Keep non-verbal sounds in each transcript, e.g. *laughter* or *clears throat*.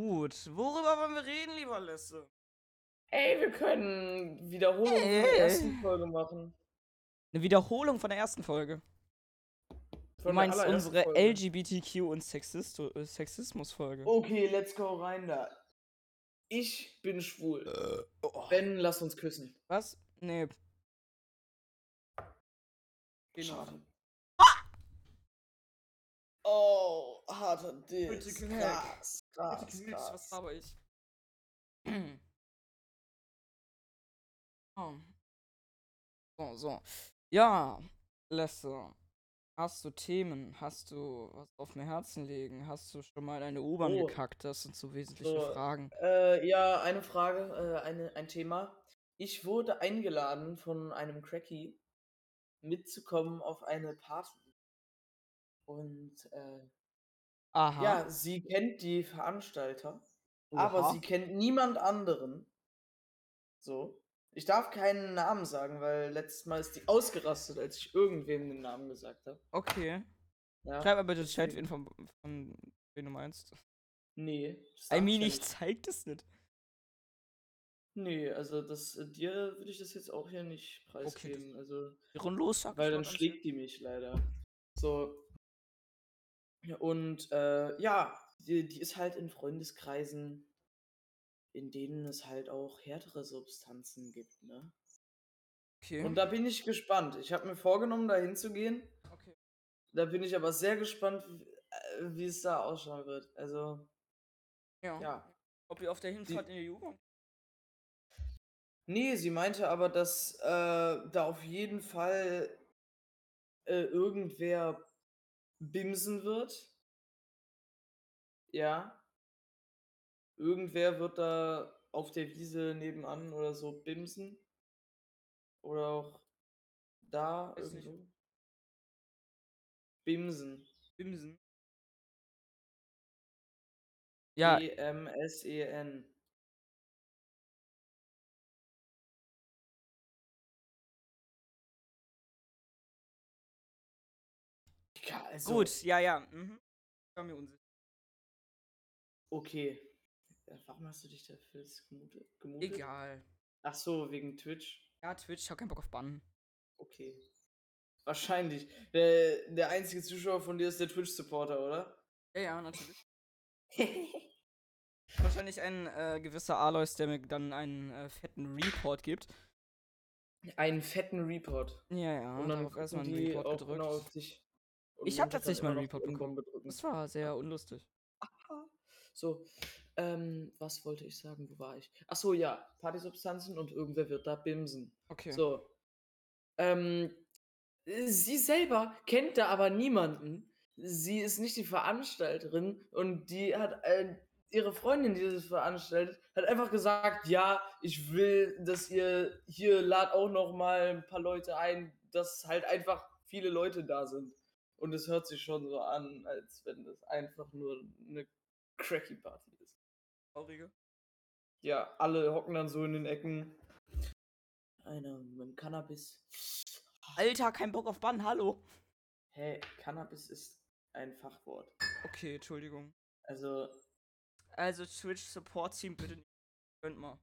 Gut. Worüber wollen wir reden, lieber Lesse? Ey, wir können Wiederholung von Ey. der ersten Folge machen. Eine Wiederholung von der ersten Folge. Du Von meinst unsere Folge. LGBTQ und Sexist äh, Sexismus-Folge. Okay, let's go rein da. Ich bin schwul. Oh. Ben, lass uns küssen. Was? Nee. Genau. Schade. Oh, harter Diss. Bitte Knick. Krass, krass, Bitte was krass. habe ich? *clears throat* oh. So, so. Ja, Lesse. Hast du Themen? Hast du was auf mir Herzen liegen? Hast du schon mal in eine U-Bahn Oh. gekackt? Das sind so wesentliche So, Fragen. Äh, ja, eine Frage, äh, eine, ein Thema. Ich wurde eingeladen von einem Cracky mitzukommen auf eine Party. Und äh, Aha. ja, sie kennt die Veranstalter, aber Oha. sie kennt niemand anderen. So. Ich darf keinen Namen sagen, weil letztes Mal ist die ausgerastet, als ich irgendwem den Namen gesagt habe. Okay. Ja. Schreib mal bitte Chat, wen von, von wen du meinst. Nee. das I darf mean, ja ich nicht. zeig das nicht. Nee, also das äh, dir würde ich das jetzt auch hier nicht das- preisgeben. also. Los, sag Weil dann schlägt die mich leider. So. Und äh, ja, die, die ist halt in Freundeskreisen, in denen es halt auch härtere Substanzen gibt, ne? Okay. Und da bin ich gespannt. Ich habe mir vorgenommen, da hinzugehen. okay. Da bin ich aber sehr gespannt, wie, äh, wie es da ausschauen wird. Also, Ja. ja. Ob ihr auf der Hinfahrt in die Jugend? Nee, sie meinte aber, dass äh, da auf jeden Fall äh, irgendwer bimsen wird. Ja. Irgendwer wird da auf der Wiese nebenan oder so bimsen. Oder auch da Weiß nicht. irgendwo. Bimsen. Bimsen. Ja, B-M-S-E-N. Ja, also, gut, ja, ja. Mhm. Ich war mir unsicher. Okay. Ja, Warum hast du dich dafür gemutet? gemutet? Egal. Ach so, wegen Twitch. Ja, Twitch, ich hab keinen Bock auf Bannen. Okay. Wahrscheinlich. Der, der einzige Zuschauer von dir ist der Twitch-Supporter, oder? Ja, ja, natürlich. *laughs* Wahrscheinlich ein äh, gewisser Alois, der mir dann einen äh, fetten Report gibt. Einen fetten Report. Ja, ja, Und dann darauf erstmal gucken einen Report gedrückt. genau auf Ich hab Montag tatsächlich mal einen Report bekommen. Drücken. Das war sehr unlustig. So, ähm, was wollte ich sagen? Wo war ich? Ach so, ja, Partysubstanzen und irgendwer wird da bimsen. Okay. So. Ähm, äh, sie selber kennt da aber niemanden. Sie ist nicht die Veranstalterin und die hat äh, ihre Freundin, die das veranstaltet, hat einfach gesagt, ja, ich will, dass ihr hier lad auch noch mal ein paar Leute ein, dass halt einfach viele Leute da sind. Und es hört sich schon so an, als wenn das einfach nur eine cracky Party ist. Traurige. Ja, alle hocken dann so in den Ecken. Einer mit dem Cannabis. Alter, kein Bock auf Bannen, hallo. Hey, Cannabis ist ein Fachwort. Okay, Entschuldigung. Also, Also Twitch Support Team, bitte nicht. Könnt mal.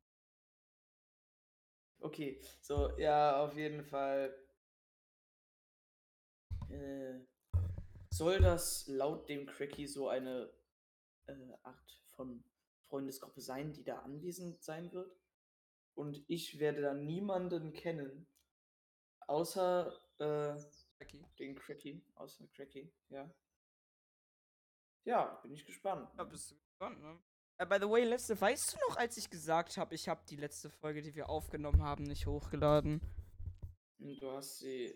okay. So, ja, auf jeden Fall. Äh, soll das laut dem Cracky so eine äh, Art von Freundesgruppe sein, die da anwesend sein wird? Und ich werde da niemanden kennen, außer äh, Jackie. den Cracky, außer Cracky, ja. Ja, bin ich gespannt. Ja, bist du gespannt, ne? Äh, by the way, letzte, weißt du noch, als ich gesagt habe, ich habe die letzte Folge, die wir aufgenommen haben, nicht hochgeladen? Du hast sie,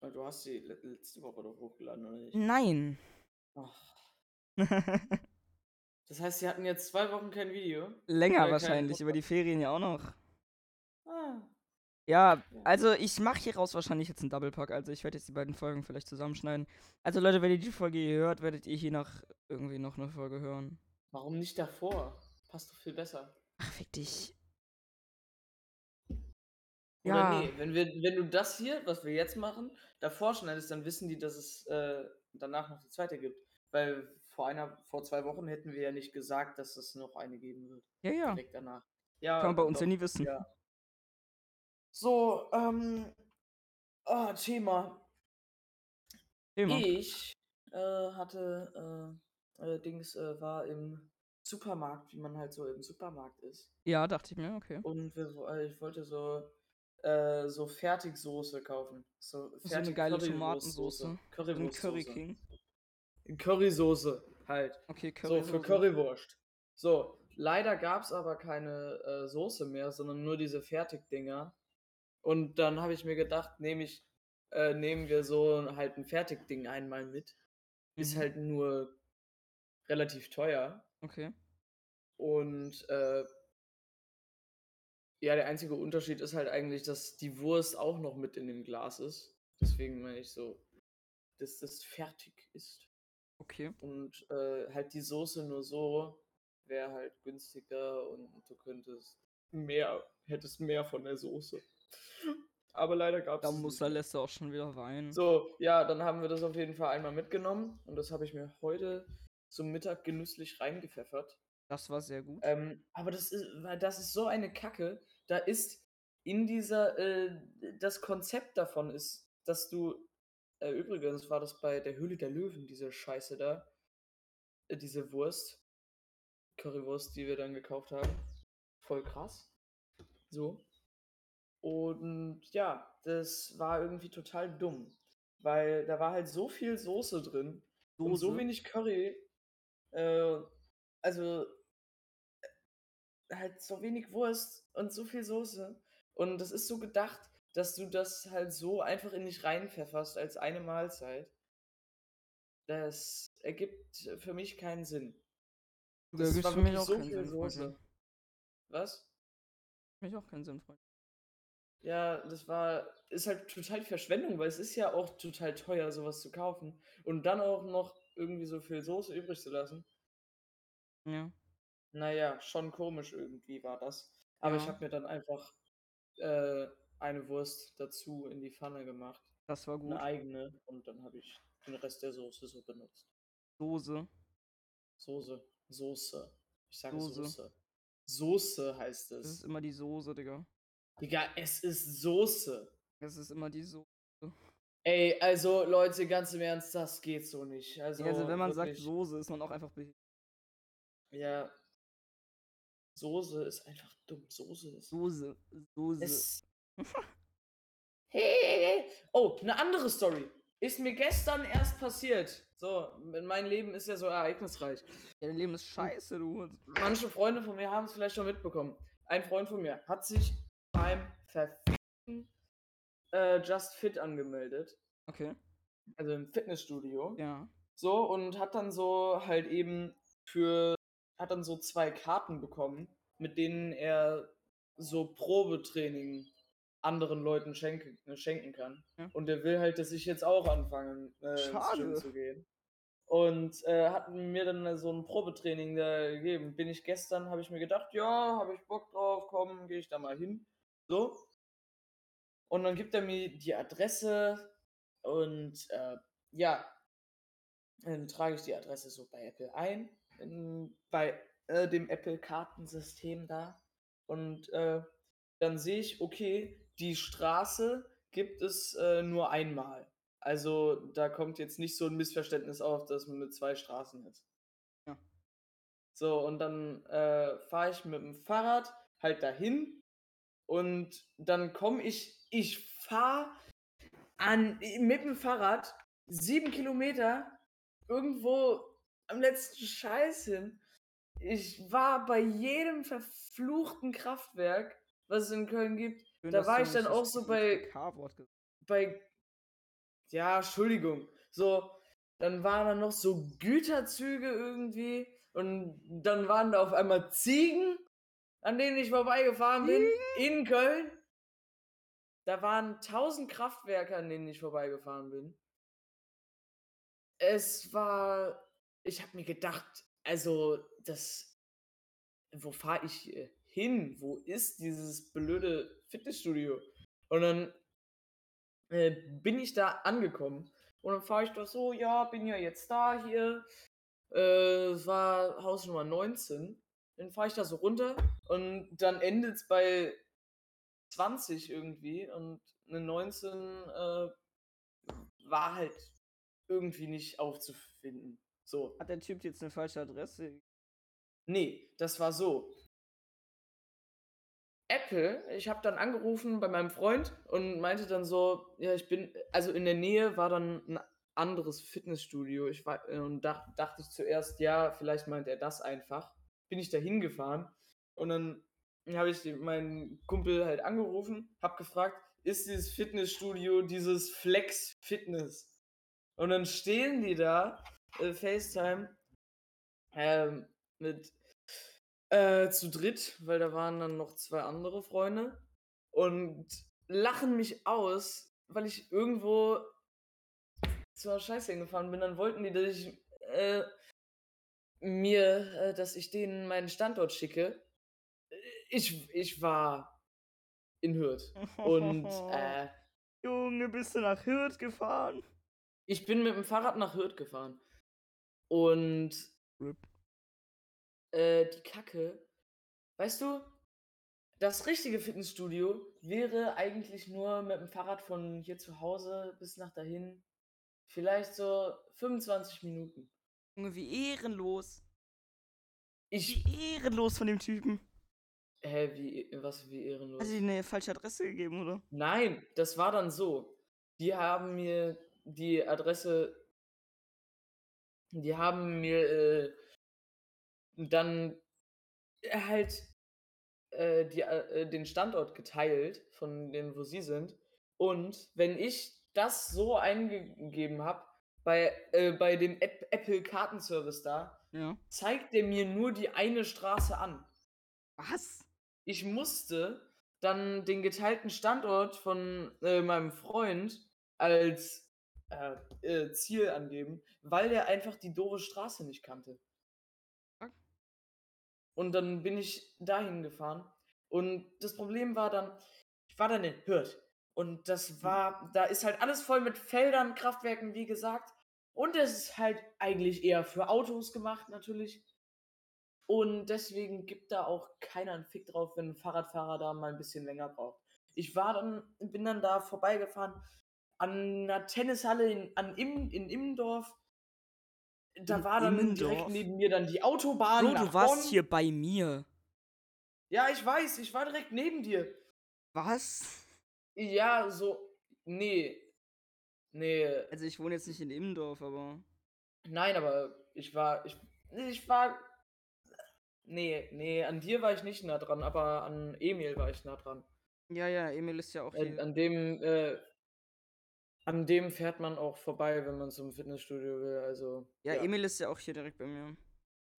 du hast sie le- letzte Woche doch hochgeladen, oder nicht? Nein. *laughs* Das heißt, sie hatten jetzt zwei Wochen kein Video? Länger wahrscheinlich, über die. Ferien ja auch noch. Ah. Ja, also ich mache hier raus wahrscheinlich jetzt einen Doublepack. Also ich werde jetzt die beiden Folgen vielleicht zusammenschneiden. Also Leute, wenn ihr die Folge hier hört, werdet ihr hier nach irgendwie noch eine Folge hören. Warum nicht davor? Passt doch viel besser. Ach, fick dich. Oder Ja. nee, wenn, wir, wenn du das hier, was wir jetzt machen, davor schneidest, dann wissen die, dass es äh, danach noch die zweite gibt. Weil vor einer vor 2 Wochen hätten wir ja nicht gesagt, dass es noch eine geben wird Ja, ja. direkt danach. Ja, Kann man bei uns ja doch, nie wissen. ja. So, ähm, ah, Thema. Thema. Ich, äh, hatte, äh, äh, Dings, äh, war im Supermarkt, wie man halt so im Supermarkt ist. Ja, dachte ich mir, okay. Und wir äh, ich wollte so äh, so Fertigsoße kaufen. So So 'ne geile Tomatensoße. Currywurstsoße. Curry King. Currysoße halt. Okay, So, für Currysoße. Currywurst. So, leider gab's aber keine, äh, Soße mehr, sondern nur diese Fertigdinger. Und dann habe ich mir gedacht, nehme ich äh, nehmen wir so halt 'n Fertigding einmal mit. Ist Mhm. halt nur relativ teuer. Okay. Und, äh ja, der einzige Unterschied ist halt eigentlich, dass die Wurst auch noch mit in dem Glas ist. Deswegen meine ich so, dass das fertig ist. Okay. Und, äh, halt die Soße nur so wäre halt günstiger und du könntest mehr hättest mehr von der Soße. *laughs* Aber leider gab's Da es muss nicht der. Lester auch schon wieder weinen. So, ja, dann haben wir das auf jeden Fall einmal mitgenommen und das habe ich mir heute zum Mittag genüsslich reingepfeffert. Das war sehr gut. Ähm, aber das ist weil das ist so eine Kacke. Da ist in dieser äh, das Konzept davon ist, dass du äh, übrigens war das bei der Höhle der Löwen, diese Scheiße da. Äh, diese Wurst. Currywurst, die wir dann gekauft haben. Voll krass. So. Und ja, das war irgendwie total dumm. Weil da war halt so viel Soße drin und so Soße? wenig Curry. Äh, also halt so wenig Wurst und so viel Soße. Und das ist so gedacht, dass du das halt so einfach in dich reinpfefferst als eine Mahlzeit. Das ergibt für mich keinen Sinn. Da Das gibt's war für mich auch so keinen viel Sinn. Soße. Was? Für mich auch keinen Sinn, Freund. Ja, das war ist halt total Verschwendung, weil es ist ja auch total teuer, so was zu kaufen und dann auch noch irgendwie so viel Soße übrig zu lassen. Ja. Na ja, schon komisch irgendwie war das. Aber ich Ja. habe mir dann einfach, äh, eine Wurst dazu in die Pfanne gemacht. Das war 'Ne gut. eigene und dann habe ich den Rest der Soße so benutzt. Soße. Soße. Soße. Ich sage Soße. Soße. Soße heißt Das ist es. immer die Soße, Digga. Digga, es ist Soße. Es ist immer die Soße. Ey, also Leute, ganz im Ernst, das geht so nicht. Also, Ja, also wenn man sagt wirklich. Soße, ist man auch einfach behindert. Ja. Soße ist einfach dumm. Soße ist Soße. Soße. es *laughs* Hey. Oh, 'ne andere Story. Ist mir gestern erst passiert. So, mein Leben ist ja so ereignisreich. Ja, dein Leben ist scheiße, du. Manche Freunde von mir haben's vielleicht schon mitbekommen. Ein Freund von mir hat sich beim verfickten, äh, Just Fit angemeldet. Okay. Also im Fitnessstudio. Ja. So, und hat dann so halt eben für hat dann so 2 Karten bekommen, mit denen er so Probetraining anderen Leuten schenke äh, schenken kann. Ja. Und er will halt, dass ich jetzt auch anfange, äh, Schade. zu gehen. Und, äh, hat mir dann so 'n Probetraining da gegeben. Bin ich gestern habe ich mir gedacht: „Ja, habe ich Bock drauf, komm, gehe ich da mal hin.“ So. Und dann gibt er mir die Adresse und, äh, ja. Dann trage ich die Adresse so bei Apple ein, in bei, äh, dem Apple-Kartensystem da. Und, äh, dann sehe ich, okay, die Straße gibt es, äh, nur einmal. Also, da kommt jetzt nicht so 'n Missverständnis auf, dass man mit 2 Straßen ist. Ja. So, und dann, äh, fahre ich mit'm Fahrrad halt dahin und dann komme ich ich fahre an i mit'm Fahrrad 7 Kilometer irgendwo am letzten Scheiß hin. Ich war bei jedem verfluchten Kraftwerk, was es in Köln gibt. Schön, Da war ich dann auch so bei bei ja, Entschuldigung. So, dann waren da noch so Güterzüge irgendwie und dann waren da auf einmal Ziegen, an denen ich vorbeigefahren bin in Köln. Da waren 1000 Kraftwerke, an denen ich vorbeigefahren bin. Es war ich habe mir gedacht, also, das wo fahre ich hier hin? Wo ist dieses blöde Fitnessstudio? Und dann, äh, bin ich da angekommen und dann fahre ich da so: „Ja, bin ja jetzt da hier Äh, es war Hausnummer 19. Dann fahre ich da so runter und dann endet es bei 20 irgendwie und eine 19 äh, war halt irgendwie nicht aufzufinden. So. Hat der Typ jetzt eine falsche Adresse? Nee, das war so. Apple, ich habe dann angerufen bei meinem Freund und meinte dann so, ja, ich bin, also in der Nähe war dann ein anderes Fitnessstudio. Ich war, und da, dachte ich zuerst, ja, vielleicht meint er das einfach. Bin ich da hingefahren und dann habe ich meinen Kumpel halt angerufen, habe gefragt, ist dieses Fitnessstudio dieses Flex Fitness? Und dann stehen die da, äh, FaceTime, ähm, mit äh, zu dritt, weil da waren dann noch zwei andere Freunde und lachen mich aus, weil ich irgendwo zur Scheiße hingefahren bin. Dann wollten die, dass ich äh, mir, äh, dass ich denen meinen Standort schicke. Ich, ich war in Hürth. Und *laughs* äh, Junge, bist du nach Hürth gefahren? ich bin mit dem Fahrrad nach Hürth gefahren. Und Rip. äh, die Kacke, weißt du, das richtige Fitnessstudio wäre eigentlich nur mit dem Fahrrad von hier zu Hause bis nach dahin vielleicht so 25 Minuten. Junge, wie ehrenlos. Ich, Wie ehrenlos von dem Typen. hä, wie, was, wie ehrenlos? Du ihm eine falsche Adresse gegeben, oder? Nein, das war dann so. Die haben mir die Adresse, die haben mir äh, dann halt äh, die, äh, den Standort geteilt von dem, wo sie sind. Und wenn ich das so eingegeben habe, bei, äh, bei dem App Apple Kartenservice da, Ja. zeigt der mir nur die eine Straße an. Was? ich musste dann den geteilten Standort von äh, meinem Freund als äh, äh, Ziel angeben, weil der einfach die doofe Straße nicht kannte. Und dann bin ich dahin gefahren. Und das Problem war dann, ich war dann in Hürth. Und das war, da ist halt alles voll mit Feldern, Kraftwerken, wie gesagt. Und es ist halt eigentlich eher für Autos gemacht, natürlich. Und deswegen gibt da auch keiner einen Fick drauf, wenn ein Fahrradfahrer da mal ein bisschen länger braucht. Ich war dann, bin dann da vorbeigefahren an einer Tennishalle in, an Im, in Immendorf. Da In war dann direkt Immendorf? neben mir dann die Autobahn. Bro, du warst Bonn. hier bei mir. Ja, ich weiß, ich war direkt neben dir. Was? Ja, so. Nee. Nee. Also ich wohne jetzt nicht in Immendorf, aber. Nein, aber ich war. Ich, ich war. Nee, nee, an dir war ich nicht nah dran, aber an Emil war ich nah dran. Ja, ja, Emil ist ja auch Äh, an dem, äh, an dem fährt man auch vorbei, wenn man zum Fitnessstudio will. Also. Ja, Emil ist ja auch hier direkt bei mir.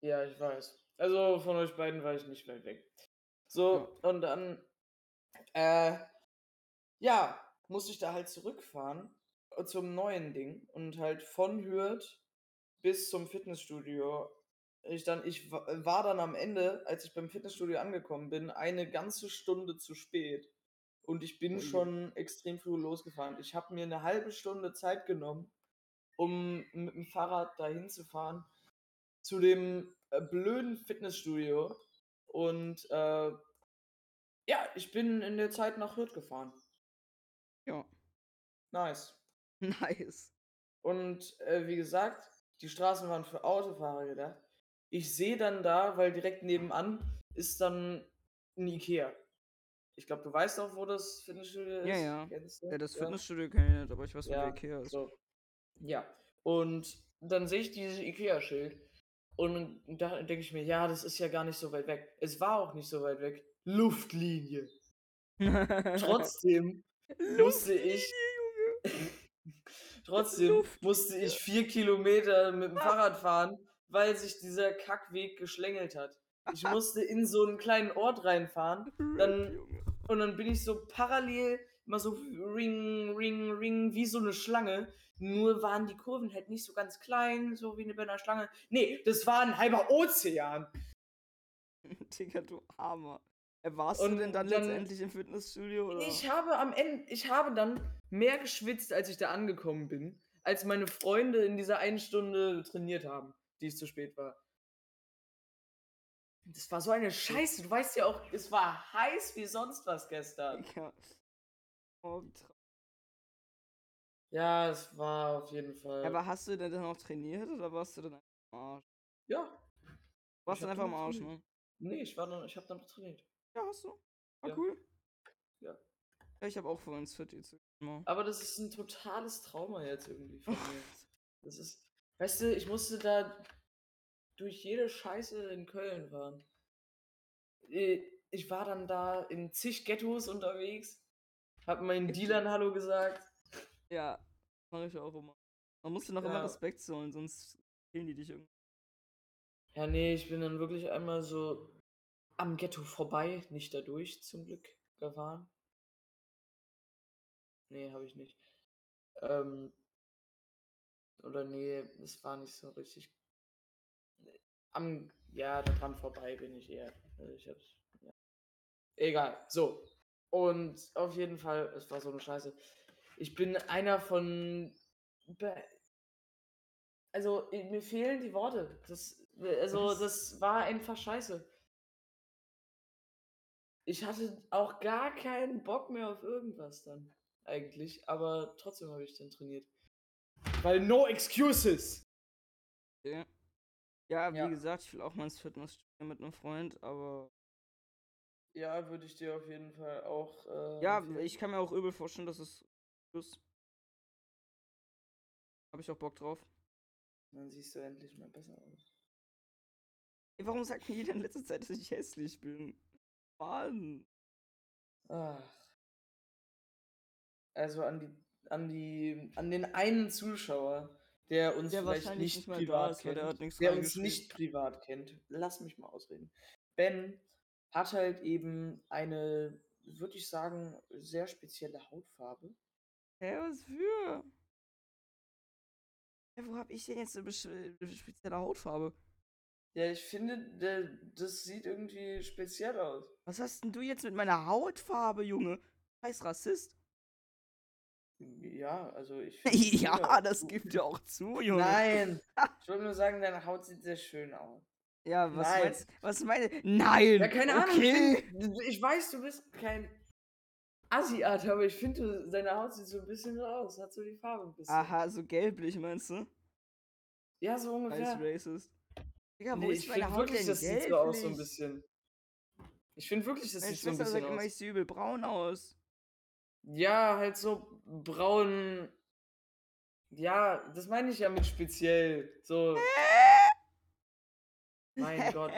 Ja, ich weiß. Also von euch beiden war ich nicht weit weg. So, und dann, äh, ja, musste ich da halt zurückfahren äh, zum neuen Ding und halt von Hürth bis zum Fitnessstudio. Ich dann, ich wa- war dann am Ende, als ich beim Fitnessstudio angekommen bin, eine ganze Stunde zu spät. Und ich bin Ui. schon extrem früh losgefahren. Ich habe mir eine halbe Stunde Zeit genommen, um mit dem Fahrrad dahin zu fahren zu dem äh, blöden Fitnessstudio und äh, ja, ich bin in der Zeit nach Hürth gefahren. Ja. Nice. *laughs* Nice. Und äh, wie gesagt, die Straßen waren für Autofahrer gedacht. Ich sehe dann da, weil direkt nebenan ist dann ein Ikea. Ich glaube, du weißt auch, wo das Fitnessstudio ist. Ja, ja. Kennst du? Ja, das Fitnessstudio kenne ich nicht, aber ich weiß, wo Ja, der Ikea ist. So. Ja. Und dann sehe ich dieses IKEA-Schild und da denke ich mir, ja, das ist ja gar nicht so weit weg. Es war auch nicht so weit weg. Luftlinie. Trotzdem *laughs* musste ich, *laughs* trotzdem musste ich vier Kilometer mit dem Fahrrad fahren, weil sich dieser Kackweg geschlängelt hat. Ich *laughs* musste in so einen kleinen Ort reinfahren dann-. Und dann bin ich so parallel immer so ring, ring, ring, wie so eine Schlange. Nur waren die Kurven halt nicht so ganz klein, so wie bei einer Schlange. Nee, das war ein halber Ozean. *laughs* Digga, du Armer. Äh, Warst Und du denn dann, dann- letztendlich im Fitnessstudio? Oder? Ich habe am Ende, ich habe dann mehr geschwitzt, als ich da angekommen bin, als meine Freunde in dieser einen Stunde trainiert haben. die ich zu spät war. Das war so eine Scheiße. Du weißt ja auch, es war heiß wie sonst was gestern. Ja. Oh. Ja, es war auf jeden Fall. Aber hast du denn dann auch trainiert oder warst du dann einfach am Arsch? ja. Du warst Ich dann hab einfach am dann Arsch, ne? Nee, ich war noch, ich habe dann noch trainiert. Ja, hast du. War Ja. cool. Ja. Ja, ich habe auch vor ins Fit jetzt. Aber das ist ein totales Trauma jetzt irgendwie von *laughs* mir. Das ist, weißt du, ich musste da durch jede Scheiße in Köln fahren. Äh, Ich war dann da in zig Ghettos unterwegs, hab meinen Dealern Hallo gesagt. Ja, mache ich auch immer. Man muss dir noch immer Ja. Respekt zollen, sonst killen die dich irgendwie. Ja, nee, ich bin dann wirklich einmal so am Ghetto vorbei, nicht dadurch zum Glück gefahren. Nee, habe ich nicht. Ähm, oder nee, es war nicht so richtig. Am, ja, daran vorbei bin ich eher. Also ich hab's, ja. Egal, so. Und auf jeden Fall, es war so eine Scheiße. Ich bin einer von. Also, mir fehlen die Worte. Das, also, das war einfach scheiße. Ich hatte auch gar keinen Bock mehr auf irgendwas dann, eigentlich. Aber trotzdem habe ich dann trainiert. Weil no excuses! Ja. Ja, wie Ja. gesagt, ich will auch mal ins Fitnessstudio mit einem Freund, aber. Ja, würde ich dir auf jeden Fall auch. Äh, Ja, empfehlen. ich kann mir auch übel vorstellen, dass es. Ist. Habe ich auch Bock drauf. Dann siehst du endlich mal besser aus. Ey, warum sagt mir jeder in letzter Zeit, dass ich hässlich bin? Mann. Ach. Also an die, an die, an den einen Zuschauer, der uns Der vielleicht nicht nicht privat ist, kennt, der der uns nicht privat kennt. Lass mich mal ausreden. Ben hat halt eben eine, würde ich sagen, sehr spezielle Hautfarbe. Hä, was für? Hä, wo hab ich denn jetzt eine spezielle Hautfarbe? Ja, ich finde, das sieht irgendwie speziell aus. Was hast denn du jetzt mit meiner Hautfarbe, Junge? Scheiß Rassist. Ja, also ich. *laughs* ja, das gibt ja auch zu, Junge. Nein! *laughs* Ich wollte nur sagen, deine Haut sieht sehr schön aus. Ja, was Nein. meinst Was meine? Nein! Ja, keine Ahnung. okay. Ich, find, ich weiß, du bist kein Asiat, aber ich finde, deine Haut sieht so ein bisschen so aus. Hat so die Farbe ein bisschen. Aha, so gelblich, meinst du? Ja, so Als ungefähr. racist. Digga, wo Nee, ist ich meine finde Haut wirklich, denn das gelblich? sieht so aus so ein bisschen. Ich finde wirklich, das Meine sieht so ein Schwester sagt bisschen immer, aus. ich sehe übel braun aus. Ja, halt so braun. Ja, das meine ich ja mit speziell. So, mein *laughs* Gott.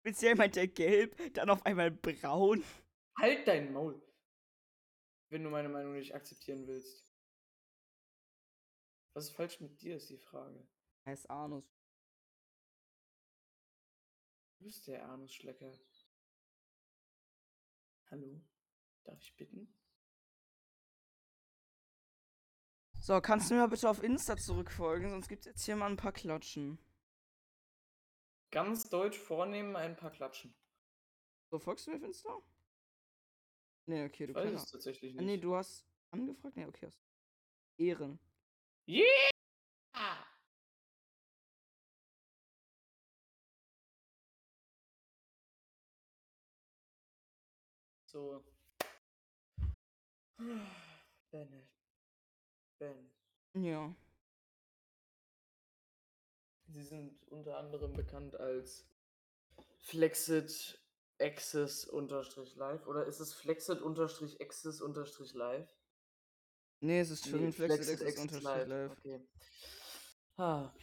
Speziell meint er gelb, dann auf einmal braun. Halt dein Maul. Wenn du meine Meinung nicht akzeptieren willst. Was ist falsch mit dir, ist die Frage. Heißt Anus. Du bist der Anusschlecker. Hallo? Darf ich bitten? So, kannst du mir bitte auf Insta zurückfolgen, sonst gibt's jetzt hier mal ein paar Klatschen. Ganz deutsch vornehmen, ein paar Klatschen. So, folgst du mir auf Insta? Nee, okay, du Ich weiß kannst. es tatsächlich Ah, nicht. nee, du hast angefragt? Nee, okay. Hast. Ehren. Yeah! So. *sighs* Bennett. Ben. Ja. Sie sind unter anderem bekannt als Flexit Access unterstrich live oder ist es Flexit unterstrich Access unterstrich live? Nee, es ist schon Nee, Flexit Flexit Access Unterstrich live. Okay. Ah.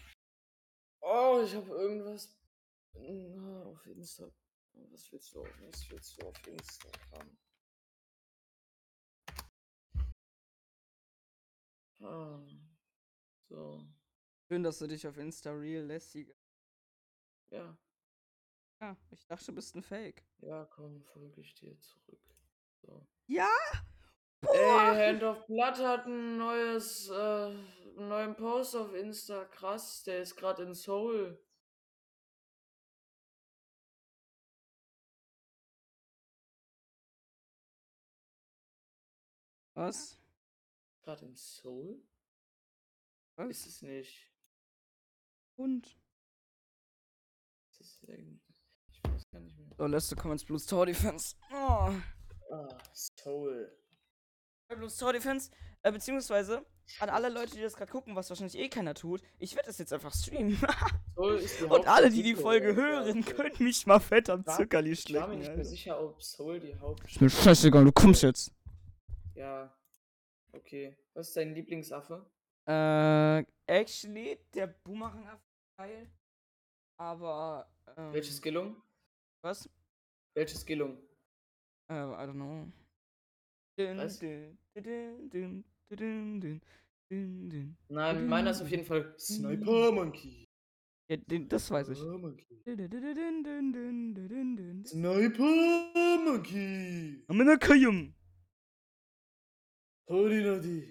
Oh, ich habe irgendwas Na, auf Insta. Was willst du? Was willst du auf Instagram? Ah. So. Schön, dass du dich auf Insta real lässig. Ja. Ja, ich dachte, du bist ein Fake. Ja, komm, folge ich dir zurück. So. Ja? Ey, Hand of Blood hat ein neues, äh, einen neuen Post auf Insta. Krass, der ist gerade in Seoul. Was? Gerade in Seoul? Was? Ist es nicht. Das ist irgendwie- Ich weiß gar nicht mehr. So, letzte Comments Blues Tower Defense. Oh. Ah, Soul. Blues Tower Defense, äh, beziehungsweise an alle *laughs* Leute, die das gerade gucken, was wahrscheinlich eh keiner tut, ich werde das jetzt einfach streamen. *laughs* Soul Und alle, die die Folge hören, können mich mal fett am Zuckerli Ich war mir schlecken. nicht mehr sicher, ob Soul die Haupt... Ist mir scheißegal, du kommst jetzt. Ja. Okay. Was ist dein Lieblingsaffe? Äh, actually, der Boomerang ist geil. Aber, ähm, Welche Skillung? was? Welche Skillung? Äh, I don't know. Dün, Was? dün, dün. Nein, meiner ist auf jeden Fall Sniper Monkey. Ja, den, das weiß ich. Sniper Monkey. Dün, dün, dün, dün, 鳥の D。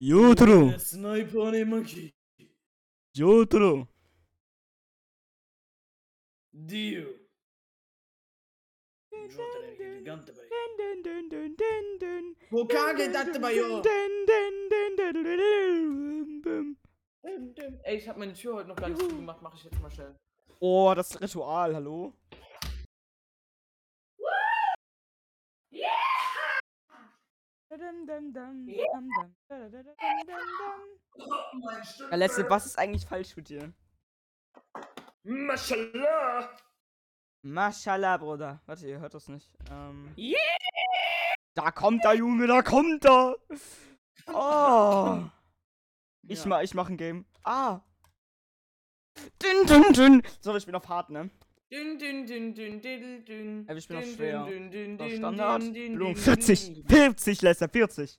ヨートロスナイパーにマキ。ヨートロ Dio. Hokage Dio. Ey, ich hab meine Tür heute noch gar nicht zugemacht, mach ich jetzt mal schnell. Oh, das Ritual, hallo? Ja, letzte, was ist eigentlich falsch mit dir? Mashallah. Mashallah, Bruder. Warte, ihr hört das nicht. Ähm, Yeah. da kommt der Junge, da kommt er! Oh! Ich, Ja. mach, ich mach ein Game. Ah! Dün, dün, dün. So, ich bin auf hart, ne? Dün, dün, dün, dün, dün, dün. Bin auf Dün, schwer. dün, dün, dün, Standard. dün, 40. dün, dün. 40, Lester, 40.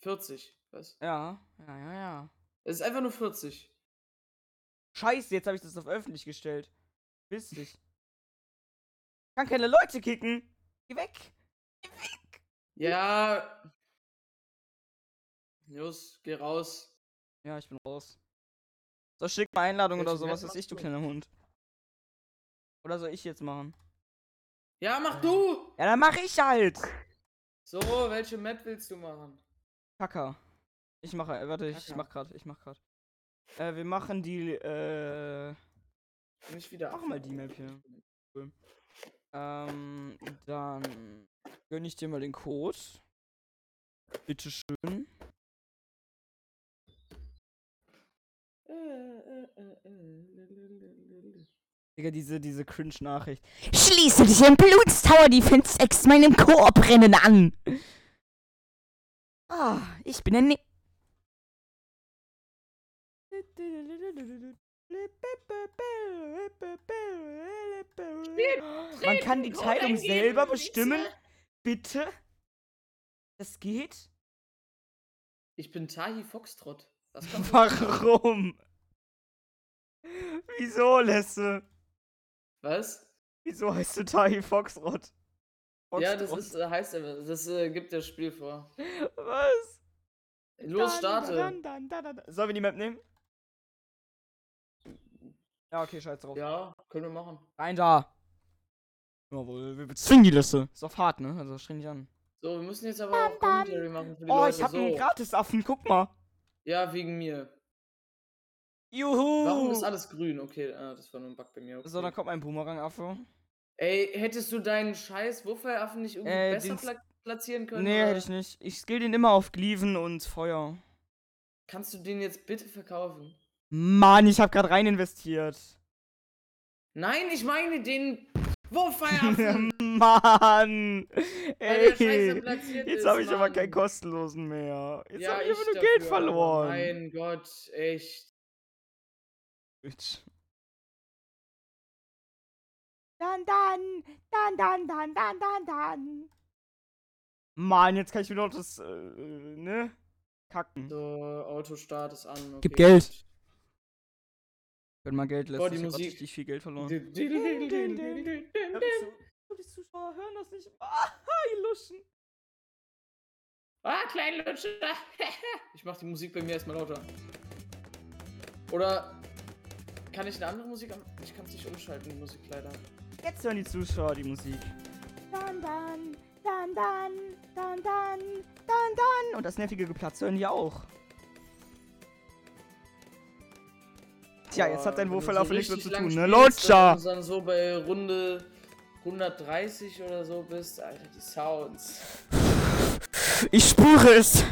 40. Was? Ja, ja, ja, ja. Es ist einfach nur 40. Scheiße, jetzt habe ich das auf öffentlich gestellt. Wisst dich. Kann keine Leute kicken. Geh weg. Geh weg. Ja. Los, geh raus. Ja, ich bin raus. So, schick mal Einladung oder Welche sowas, Map was ich, du? kleiner Hund. Oder soll ich jetzt machen? Ja, mach du! Ja, dann mach ich halt. So, welche Map willst du machen? Kacker. Ich mache, äh, warte, ich Kacker. mach grad, ich mach grad. Äh, wir machen die, äh, Nicht wieder. Mach mal die Map hier. ähm, dann gönn ich dir mal den Code. Bitteschön. Digga, diese, diese Cringe-Nachricht. Schließe dich im Blues Tower Defense X meinem Koop-Rennen an. Ah, ich bin ein... Ne Man kann die Teilung selber bestimmen. Bitte? Das geht? Ich bin Tahi Foxtrot. *laughs* Warum? Wieso, Lesse? Was? Wieso heißt du Tai Foxtrot? Ja, das ist, äh, heißt aber, das äh, gibt das Spiel vor. Was? Los, starte. dann, dann, dann, dann. Sollen wir die Map nehmen? Ja, okay, scheiß drauf. Ja, können wir machen. Rein da. Jawohl, wir bezwingen die Liste. Ist auf hart, ne? Also streng dich an. So, wir müssen jetzt aber auch Commentary machen für die Oh, Leute. ich hab so. einen Gratisaffen, guck mal. Ja, wegen mir. Juhu. Warum ist alles grün? Okay, ah, das war nur ein Bug bei mir. Okay. So, dann kommt mein Boomerang-Affe. Ey, hättest du deinen scheiß Wuffelaffen nicht irgendwie Äh, besser pla platzieren können? Nee, oder hätte ich nicht. Ich skill den immer auf Gleaven und Feuer. Kannst du den jetzt bitte verkaufen? Mann, ich hab grad rein investiert. Nein, ich meine den Wuffelaffen! *laughs* Mann! Ey, jetzt habe ich aber Mann. keinen kostenlosen mehr. Jetzt ja, habe ich aber nur Geld aber verloren. Mein Gott, echt. Bitch. Dann, dann, dann, dann, dann, dann, dann, dann. Mann, jetzt kann ich wieder das, äh, ne? Kacken. So, Autostart ist an. Okay. Gib Geld. Wenn mal Geld lässt, Boah, die ich Musik. richtig viel Geld verloren. Die. Zuschauer hören das nicht. Ah, die Luschen. Ah, Kleinlutscher. *laughs* ich mach die Musik bei mir erstmal lauter. Oder kann ich eine andere Musik am. Ich kann es nicht umschalten, die Musik leider. Jetzt hören die Zuschauer die Musik. Dann, dann, dann, dann, dann, dann, dann, dann. Und das nervige Geplatz hören die auch. Tja, jetzt hat dein Wenn du Wurfverlauf so nichts mehr zu tun, ne? Lutscher! Und dann so bei Runde 130 oder so bist, Alter, die Sounds. Ich spüre es!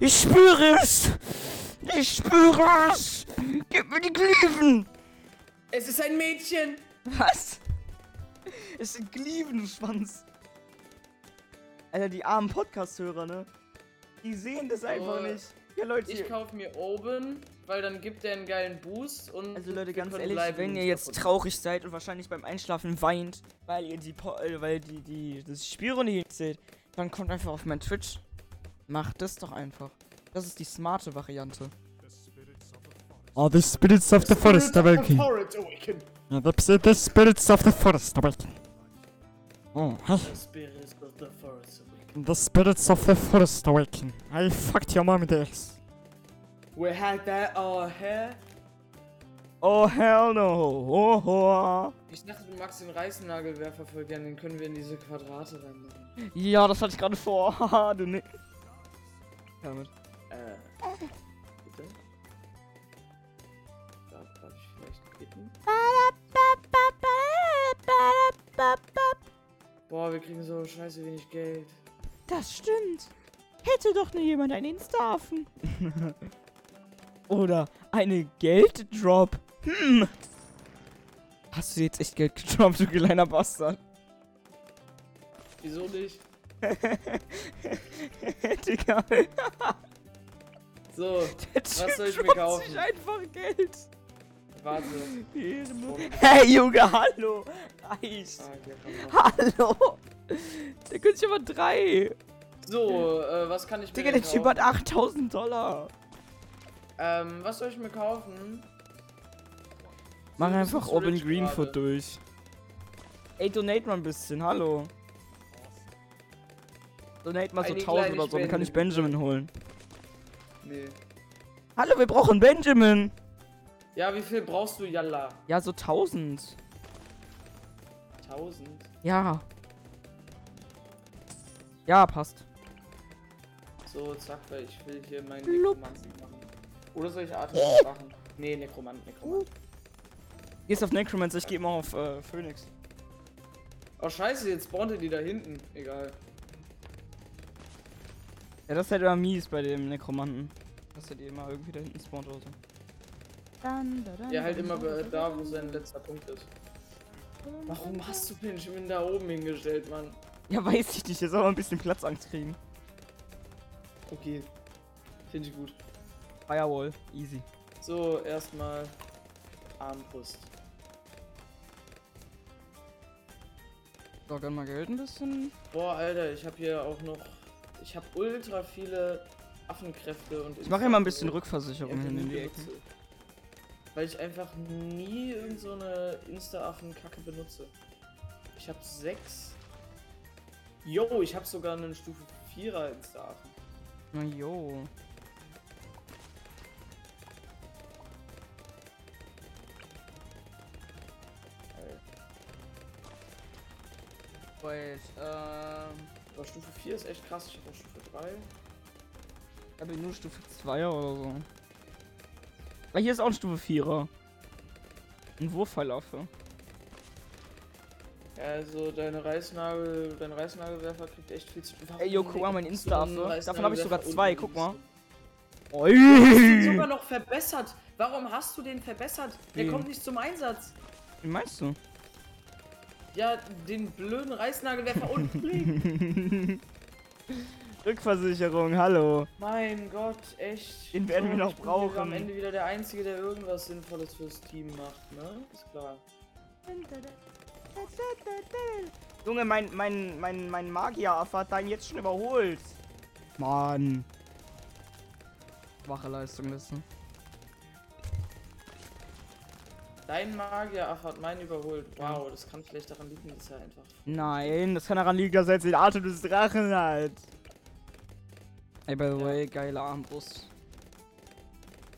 Ich spüre es! Ich spüre es! Gib mir die Gliven! Es ist ein Mädchen! Was? Es sind Gliven, du Schwanz. Alter, die armen Podcast-Hörer, ne? Die sehen das einfach Oh, nicht. Ja, Leute, Ich kauf mir oben, weil dann gibt der einen geilen Boost und. also Leute, ganz ehrlich, wenn ihr jetzt traurig seid und wahrscheinlich beim Einschlafen weint, weil ihr die, äh, weil die, die, das Spielrunde hier seht, dann kommt einfach auf mein Twitch. Macht das doch einfach. Das ist die smarte Variante. Oh, the spirits of the forest awaken. Yeah, the, the spirits of the forest awaken. Oh, hey. The spirits of the forest awaken. The spirits of the forest awaken. I fucked your mom in the ass. We had that our hair. Oh, hell no. Oh, oh. Ich dachte, du magst den Reißnagelwerfer voll gern, den können wir in diese Quadrate reinmachen. Ja, das hatte ich gerade vor. Haha, *laughs* du ne. Damit. Bitte? Da darf ich vielleicht bitten. Boah, wir kriegen so scheiße wenig Geld. Das stimmt. Hätte doch nur jemand einen Instaffen. *laughs* Oder eine Gelddrop. Hm. Hast du jetzt echt Geld gedroppt, du kleiner Bastard? Wieso nicht? *laughs* Digga. So, *laughs* Der Was soll ich mir kaufen? sich einfach Geld. warte. *laughs* Hey, Junge, hallo. Reicht. Ah. Hallo. Der könnte sich aber drei. So, äh, was kann ich mir Digga, der Typ hat 8000 Dollar. Ähm, was soll ich mir kaufen? Mach einfach Open Greenfoot gerade. durch. Ey, donate mal ein bisschen, hallo. Donate mal so Eine 1000 kleine oder so, dann kann ich. Benjamin holen. Nee. Hallo, wir brauchen Benjamin. Ja, wie viel brauchst du, Yalla? Ja, so 1000. 1000? Ja. Ja, passt. So, zack, weil ich will hier meinen. Nekromanten machen. Oder soll ich Atem machen? Nee, Nekromant, Nekromant. Gehst auf Necromancer, ich geh mal auf äh, Phoenix. Oh, scheiße, jetzt spawnte die da hinten. Egal. Ja, das ist halt immer mies bei dem Nekromanten. Dass er die immer irgendwie da hinten spawnt oder so. Dann, da, dann, Ja, halt dann, immer dann, bei- dann, da, wo sein letzter Punkt ist. Warum hast du Benjamin da oben hingestellt, Mann? Ja, weiß ich nicht, der soll mal ein bisschen Platzangst kriegen. Okay. Finde ich gut. Firewall, easy. So, erstmal Armbrust. So, gönn mal Geld ein bisschen. Boah, Alter, ich habe hier auch noch. Ich habe ultra viele Affenkräfte und. Ich mache immer ein bisschen Rückversicherung hin in die Ecken. Weil ich einfach nie irgend so eine Insta-Affen-Kacke benutze. Ich habe sechs. Yo, ich habe sogar einen Stufe 4er Insta-Affen. Na jo. Wait, ähm. Aber Stufe 4 ist echt krass. Ich habe auch Stufe 3. Ich habe nur Stufe 2er oder so. Ah, hier ist auch ein Stufe 4er. Ein Wurfpfeilaffe. Ja, also deine Reißnagel, dein Reißnagelwerfer kriegt echt viel zu tun. Ey, yo, guck mal, mein Insta-Affe. Davon habe ich sogar zwei, guck mal. Insta. Du hast ihn sogar noch verbessert. Warum hast du den verbessert? Der Wen? kommt nicht zum Einsatz. Wie meinst du? Ja, den blöden Reißnagelwerfer unten. *laughs* Rückversicherung, hallo. Mein Gott, echt. Den werden wir noch ich bin hier Am brauchen. Ende wieder der Einzige, der irgendwas Sinnvolles fürs Team macht, ne? Ist klar. Junge, mein, mein, mein, mein Magier-Affe hat deinen jetzt schon überholt. Mann. Schwache Leistung, wissen. Dein Magier hat meinen überholt. Wow, das kann vielleicht daran liegen, dass er einfach. Nein, das kann daran liegen, dass er jetzt den Atem des Drachen hat. Ey, by the Ja. way, geile Armbrust.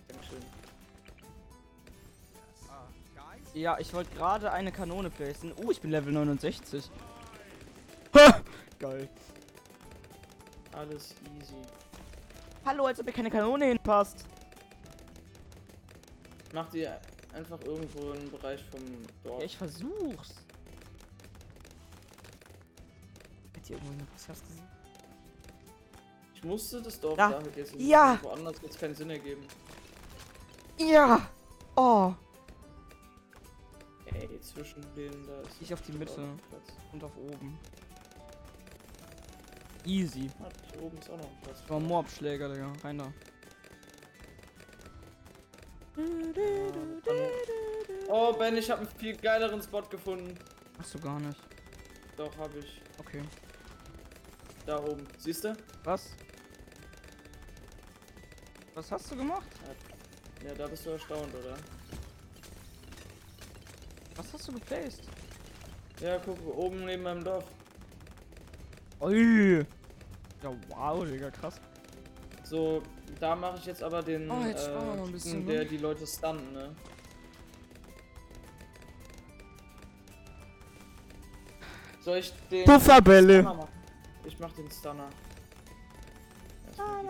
Dankeschön. Ja, ich wollte gerade eine Kanone placen. Oh, ich bin Level 69. Ha! Geil. Alles easy. Hallo, als ob mir keine Kanone hinpasst. Mach die einfach irgendwo im Bereich vom Dorf. Ja, ich versuch's. Hat hier irgendwo was gesehen? Ich musste das Dorf Da. da jetzt Ja. woanders wird es keinen Sinn ergeben. Ja! Oh! Ey, zwischen denen da ist. Ich auf die Mitte. Platz. Und auf oben. Easy. Ah, hier oben ist auch noch ein Platz. Oh, Moabschläger, Digga. Rein da. Oh, Ben, ich habe einen viel geileren Spot gefunden. Hast du gar nicht. Doch, habe ich. Okay. Da oben. Siehst du? Was? Was hast du gemacht? Ja, da bist du erstaunt, oder? Was hast du geplaced? Ja, guck, oben neben meinem Dorf. Ui! Ja, wow, Digga, krass. So, da mache ich jetzt aber den, Oh, jetzt äh, sparen wir mal ein Typen, bisschen, der ne? die Leute stunnen, ne? Soll ich den machen? Ich mach den Stunner. Erstmal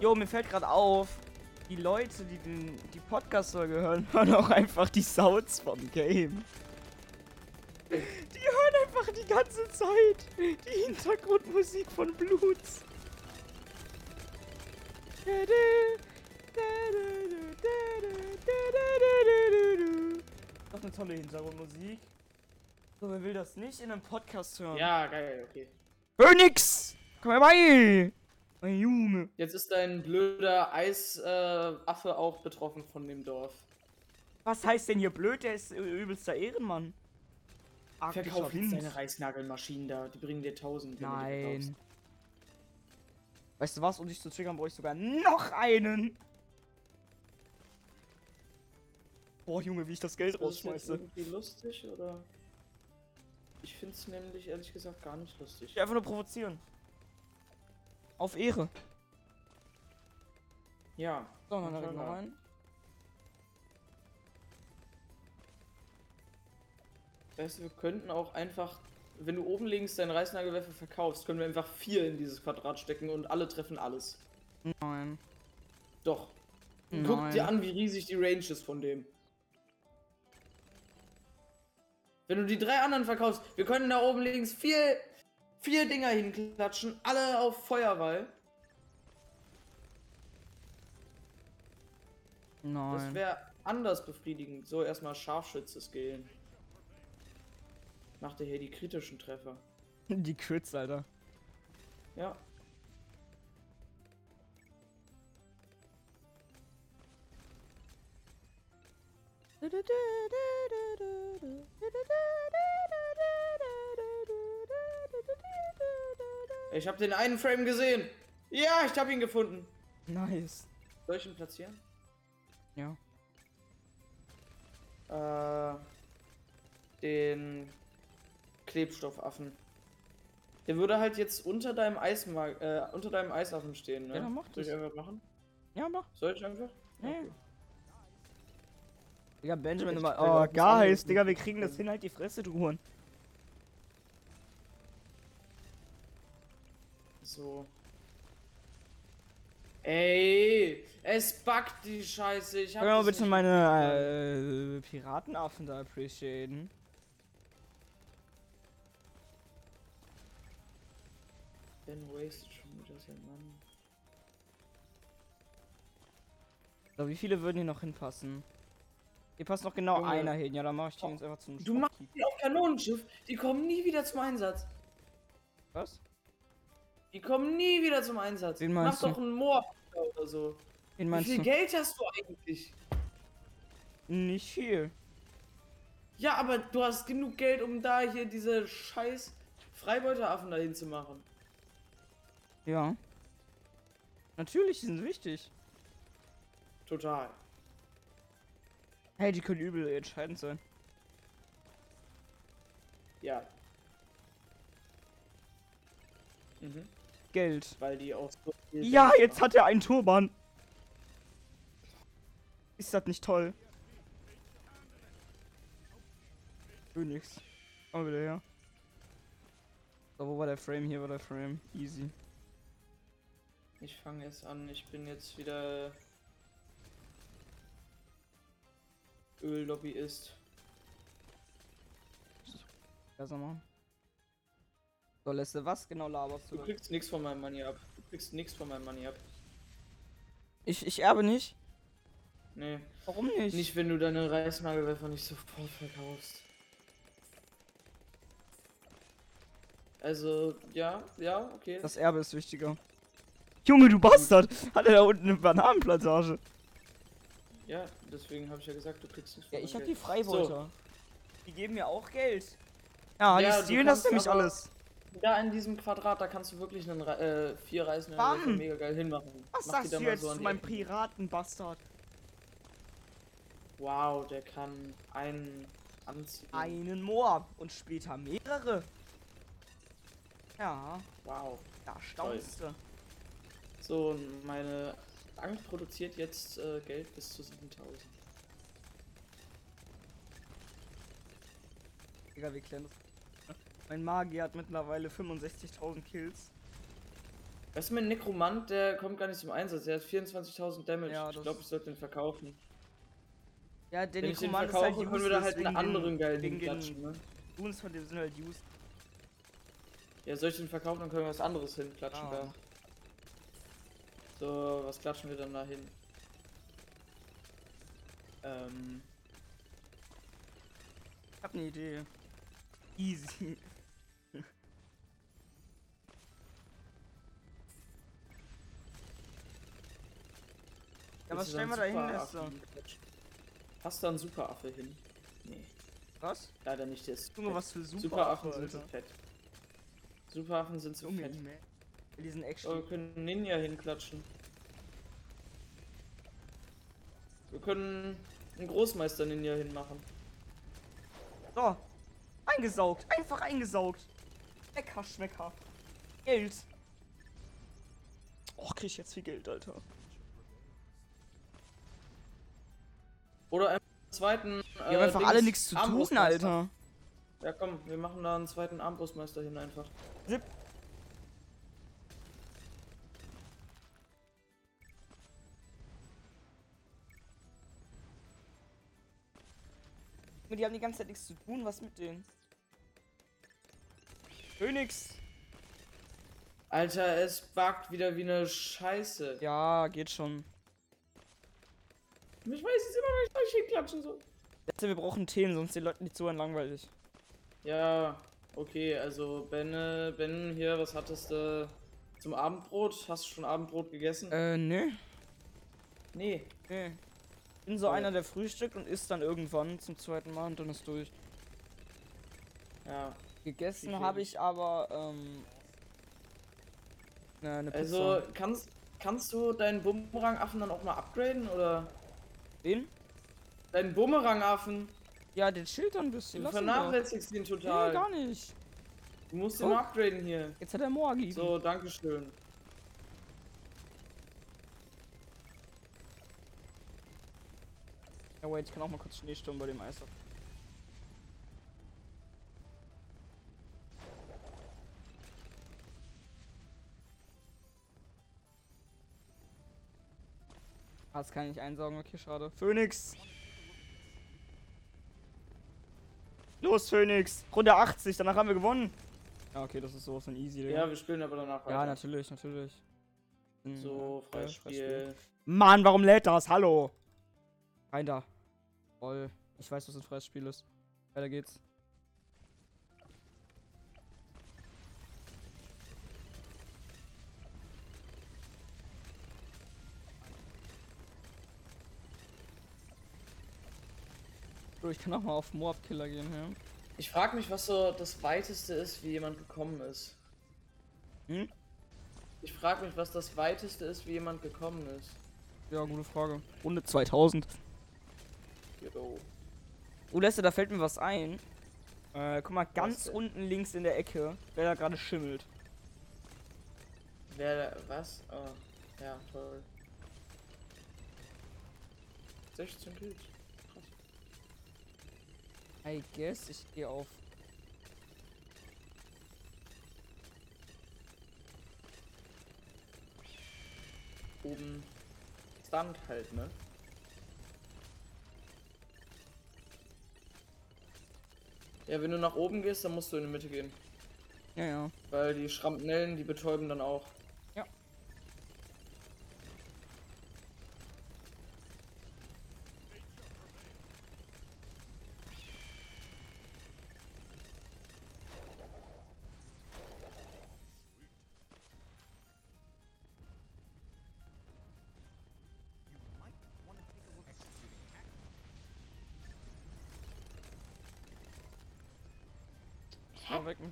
Jo, mir fällt gerade auf, die Leute, die den, die Podcast-Folge hören, *laughs* hören auch einfach die Sounds vom Game. Die hören einfach die ganze Zeit die Hintergrundmusik von Bluts. Das ist eine tolle Hintergrundmusik. So, wer will das nicht in einem Podcast hören? Ja, geil, okay. Hör nix! Komm herbei! Mein Junge. Jetzt ist dein blöder Eisaffe äh, auch betroffen von dem Dorf. Was heißt denn hier blöd? Der ist übelster Ehrenmann. Arktischer Verkauf jetzt Wind. deine Reißnagelmaschinen da, die bringen dir 1000. wenn du. Nein. Weißt du was? Um dich zu triggern, brauche ich sogar noch einen. Boah, Junge, wie ich das Geld Ist das jetzt rausschmeiße. irgendwie lustig oder? Ich find's nämlich ehrlich gesagt gar nicht lustig. Ich will einfach nur provozieren. Auf Ehre. Ja. So, dann direkt noch rein. Weißt du, wir könnten auch einfach, wenn du oben links deinen Reißnagelwerfer verkaufst, können wir einfach vier in dieses Quadrat stecken und alle treffen alles. Nein. Doch. Guck Nein. dir an, wie riesig die Range ist von dem. Wenn du die drei anderen verkaufst, wir können da oben links vier, vier Dinger hinklatschen, alle auf Feuerwall. Das Nein. wäre anders befriedigend. So, erstmal Scharfschütze skillen. Macht er hier die kritischen Treffer. Die Crits, Alter. Ja. Ich habe den einen Frame gesehen. Ja, ich habe ihn gefunden. Nice. Soll ich ihn platzieren? Ja. Äh, den Klebstoffaffen. Der würde halt jetzt unter deinem Eisma äh, unter deinem Eisaffen stehen, ne? Ja, mach Soll ich das. einfach machen? Ja, mach. Soll ich einfach? Ja. Okay. Digga, Benjamin Ich auch Oh, Guys, Digga, wir kriegen das hin, halt die Fresse, du Huren. So. Ey, es buggt die Scheiße. Ich hab das bitte nicht meine äh, Piratenaffen da appreciaten? Ben wasted schon wieder sein Mann. So, wie viele würden hier noch hinpassen? Hier passt noch genau Junge. einer hin. Ja, dann mach ich den jetzt einfach zum Du machst Shopkeep. die auf Kanonenschiff, die kommen nie wieder zum Einsatz. Was? Die kommen nie wieder zum Einsatz. Wen Mach meinst du? doch einen Moor oder so. Wen Wie meinst viel du? Geld hast du eigentlich? Nicht viel. Ja, aber du hast genug Geld, um da hier diese scheiß Freibeuteraffen dahin zu machen. Ja. Natürlich, die sind wichtig. Total. Hey, die können übel entscheidend sein. Ja. Mhm. Geld. Weil die auch so viel Ja, Geld jetzt machen. hat er einen Turban. Ist das nicht toll? Phoenix. Komm wieder her. So, wo war der Frame? Hier war der Frame. Easy. Ich fange jetzt an. Ich bin jetzt wieder. Öllobbyist. Besser machen. So, Leste, was genau laberst Du du? kriegst nichts von meinem Money ab. Du kriegst nichts von meinem Money ab. Ich, ich erbe nicht. Nee. Warum nicht? Nicht, wenn du deine Reisnagelwerfer nicht sofort verkaufst. Also, ja, ja, okay. Das Erbe ist wichtiger. Junge, du Bastard! Hat er da unten eine Bananenplantage? ja, deswegen habe ich ja gesagt, du kriegst nichts Ja, von ich meinem hab die. Freibeuter. Die geben mir auch Geld. Ja, Ja, die stehlen das nämlich alles. Da in diesem Quadrat, da kannst du wirklich einen äh, vier Bam! mega geil hinmachen. Was Mach sagst du jetzt so zu meinem. Piratenbastard? Wow, der kann einen anziehen. Einen Moor und später mehrere. Ja, Wow. da staunst du. So, meine Bank produziert jetzt äh, Geld bis zu 7000. Digga, wie klein das Mein Magier hat mittlerweile 65.000 Kills. Weißt du, mein Nekromant, der kommt gar nicht zum Einsatz. Der hat 24.000 Damage. Ja, ich das- glaube, ich sollte den verkaufen. Ja, der Wenn ich den Nekromant ist verkaufe, halt können wir da halt einen anderen geilen wegen hinklatschen, den ne? Runes von dem sind halt used. Ja, soll ich den verkaufen, dann können wir was anderes hinklatschen Ah. da. So, was klatschen wir dann da hin? Ähm, Ich hab ne Idee. Easy. Ja, was stellen wir da hin? Superaffen hinklatschen? Passt da ein Superaffe hin? Nee, Was? leider nicht. Der ist Junge, was für super Superaffen sind zu fett. Superaffen sind zu fett. Die sind Oh, wir können Ninja hinklatschen. Wir können einen Großmeister Ninja hinmachen. So. Eingesaugt. Einfach eingesaugt. Lecker, Schmecker. Geld. Oh, krieg ich jetzt viel Geld, Alter. Oder einen zweiten. Wir haben einfach alle nichts zu tun. Alter. Ja, komm, wir machen da einen zweiten Armbrustmeister hin einfach. Zip. Die haben die ganze Zeit nichts zu tun, was mit denen? Phoenix. Alter, es buggt wieder wie eine Scheiße. Ja, geht schon. Ich weiß jetzt immer noch nicht, ich hinklatschen soll. Leute, wir brauchen Themen, sonst die Leute nicht zuhören langweilig. Ja, okay, also Ben, Ben hier, was hattest du zum Abendbrot? Hast du schon Abendbrot gegessen? Äh, ne. nee. Nee. Ich bin so Oh. einer, der frühstückt und isst dann irgendwann zum zweiten Mal und dann ist durch. Ja. Gegessen habe ich aber, ähm. Ne, eine Pizza. Also, kannst, kannst du deinen Bumerangaffen dann auch mal upgraden, oder? Den? Deinen Bumerangaffen? Ja, den ein bisschen. Du ihn doch. vernachlässigst ihn Nee, total. gar nicht. Du musst ihn mal upgraden hier. Jetzt hat er Moor gegeben. So, dankeschön. Ja, wait, ich kann auch mal kurz Schneesturm bei dem Eis. ab- Ah, das kann ich einsaugen, okay, schade. Phoenix! Los, Phoenix! Runde 80, danach haben wir gewonnen! Ja, okay, das ist sowas von easy, Digga. Ja, wir spielen aber danach Ja, weiter. natürlich, natürlich. Hm, So, ja, Freispiel. Mann, warum lädt das? Hallo! Rein da. Voll. Ich weiß, was ein freies Spiel ist. Weiter geht's. So, ich kann auch mal auf Moab Killer gehen, ja. Ich frage mich, was so das weiteste ist, wie jemand gekommen ist. Hm? Ich frage mich, was das weiteste ist, wie jemand gekommen ist. Ja, gute Frage. Runde 2000. Yo. Oh, Lester, da fällt mir was ein. Äh, guck mal, ganz unten links in der Ecke, wer da gerade schimmelt. Wer, was? Oh, ja, toll. 16 Kills. I guess ich gehe auf. Oben. Stunt halt, ne? Ja, wenn du nach oben gehst, dann musst du in die Mitte gehen. Ja, ja. Weil die Schrampnellen, die betäuben dann auch.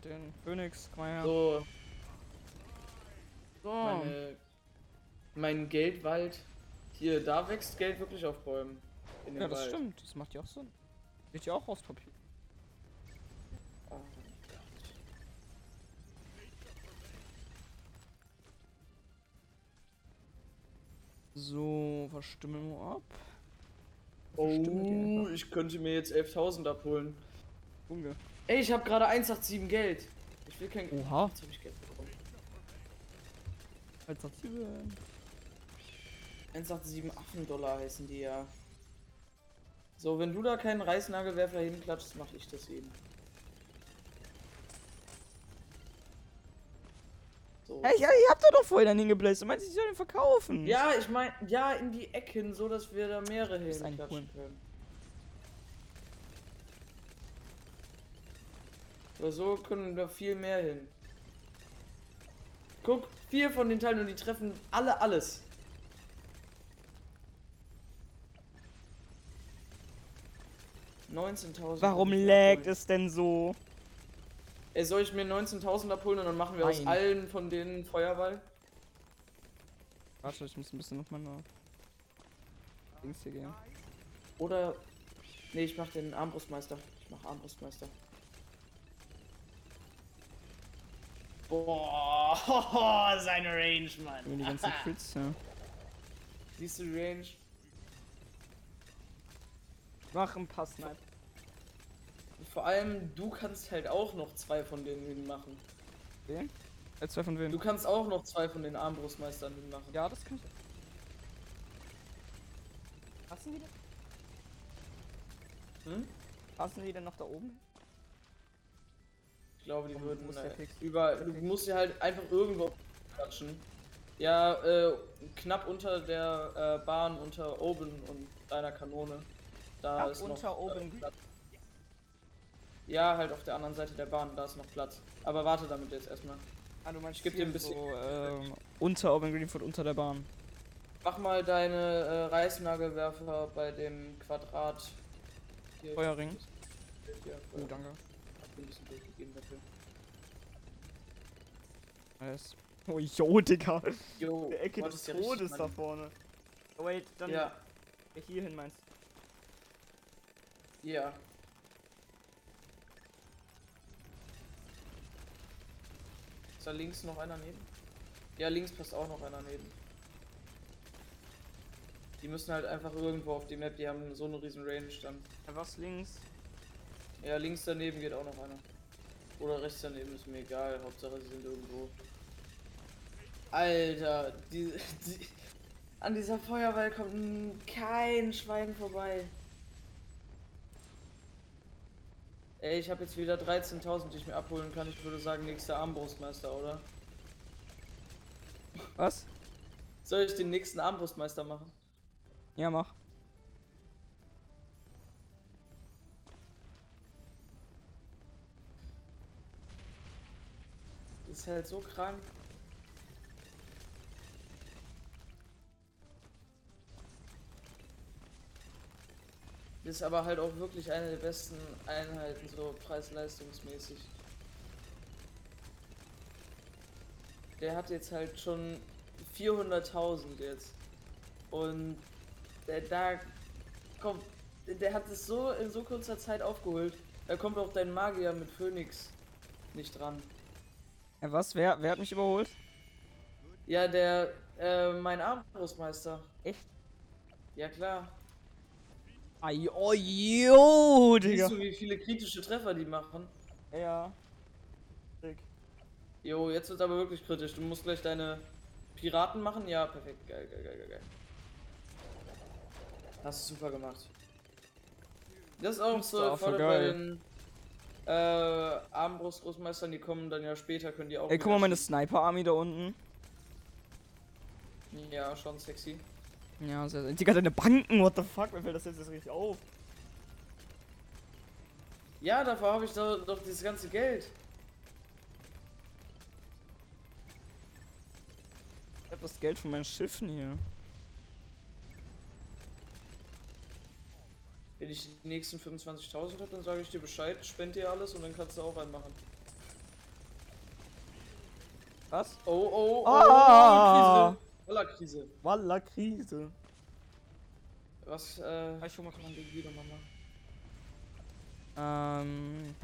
Den Phoenix, komm her. So, So. meine, mein Geldwald. Hier, da wächst Geld wirklich auf Bäumen. Ja, das Wald. stimmt. Das macht ja auch Sinn. Wird ja auch aus Papier. Oh. So, was stimmen wir ab? Was Oh, ich könnte mir jetzt 11.000 abholen. Junge. Ey, ich habe gerade 187 Geld. Ich will kein. Oha. Jetzt hab ich Geld bekommen. Alternative. 187 Affendollar heißen die ja. So, wenn du da keinen Reißnagelwerfer hinklatschst, mach ich das eben. So. Hey, ihr habt da doch vorher dann hingebläst. Du meinst, ich soll den verkaufen? Ja, ich mein, ja, in die Ecken, so dass wir da mehrere hinklatschen können. So, so können wir viel mehr hin. Guck, vier von den Teilen und die treffen alle alles. Warum laggt es denn so? Ey, soll ich mir 19.000 abholen und dann machen wir aus Nein. allen von denen Feuerball? Warte, ich muss ein bisschen auf meine Dings hier gehen. Oder. Nee, ich mach den Armbrustmeister. Ich mach Armbrustmeister. Boah, *laughs* seine Range, Mann. Nur die ganzen Crits, ja. Siehst du die Range? Mach ein paar Snipe. Vor allem, du kannst halt auch noch zwei von denen hinmachen. Okay. Äh, zwei von wem? Du kannst auch noch zwei von den Armbrustmeistern hinmachen. Ja, das kann ich. Passen die denn? Hm? Passen die denn noch da oben? Ich glaube, die würden fix? über. Du musst sie halt einfach irgendwo klatschen. Ja, äh, knapp unter der äh, Bahn, unter Oben und deiner Kanone. Da Knapp ist noch, unter Oben. Äh, Platz. Ja, halt auf der anderen Seite der Bahn, da ist noch Platz. Aber warte damit jetzt erstmal. Ah, du meinst Ich geb dir ein bisschen- So, ähm, unter Open Greenfoot, unter der Bahn. Mach mal deine äh, Reißnagelwerfer bei dem Quadrat. Hier, Feuerring. Hier, Oh, danke. Hab dir ein bisschen dafür. Nice. Oh, jo, Digga. Jo, Der Ecke des ja Todes da vorne. Oh, wait, dann Ja, hier hin meinst ja. Ist da links noch einer neben? Ja, links passt auch noch einer neben. Die müssen halt einfach irgendwo auf die Map, die haben so eine riesen Range dann. Ja, was links? Ja, links daneben geht auch noch einer. Oder rechts daneben ist mir egal, Hauptsache sie sind irgendwo. Alter, die, die, an dieser Feuerwehr kommt kein Schwein vorbei. Ey, ich habe jetzt wieder 13.000, die ich mir abholen kann. Ich würde sagen, nächster Armbrustmeister, oder? Was? Soll ich den nächsten Armbrustmeister machen? Ja, mach. Ist halt so krank. Ist aber halt auch wirklich eine der besten Einheiten, so preis-leistungsmäßig. Der hat jetzt halt schon 400.000 jetzt. Und der da kommt, der hat es so in so kurzer Zeit aufgeholt. Da kommt auch dein Magier mit Phoenix nicht dran. Was? Wer, wer hat mich überholt? Ja, der, äh, mein Armbrustmeister. Echt? Ja, klar. Ai, oh, jo, Digga. Siehst du, wie viele kritische Treffer die machen? Ja. Dick. Jo, jetzt wird's aber wirklich kritisch. Du musst gleich deine Piraten machen. Ja, perfekt. Geil, geil, geil, geil, geil. Hast du super gemacht. Das ist auch so voll bei geil. Den Armbrust-Großmeistern, die kommen dann ja später, können die auch. Ey, guck mal, meine Sniper-Army da unten. Ja, schon sexy. Ja, sehr, sehr. Digga, deine Banken, what the fuck? Mir fällt das jetzt erst richtig auf. Ja, dafür habe ich doch, doch dieses ganze Geld. Ich hab das Geld von meinen Schiffen hier. Wenn ich die nächsten 25.000 habe, dann sage ich dir Bescheid, spend dir alles und dann kannst du auch reinmachen. Was? Oh, oh, oh, Ah! Krise. Voller Krise. Walla Krise. Was, äh, Ich schon mal kann man gegen wieder Mama? Ähm.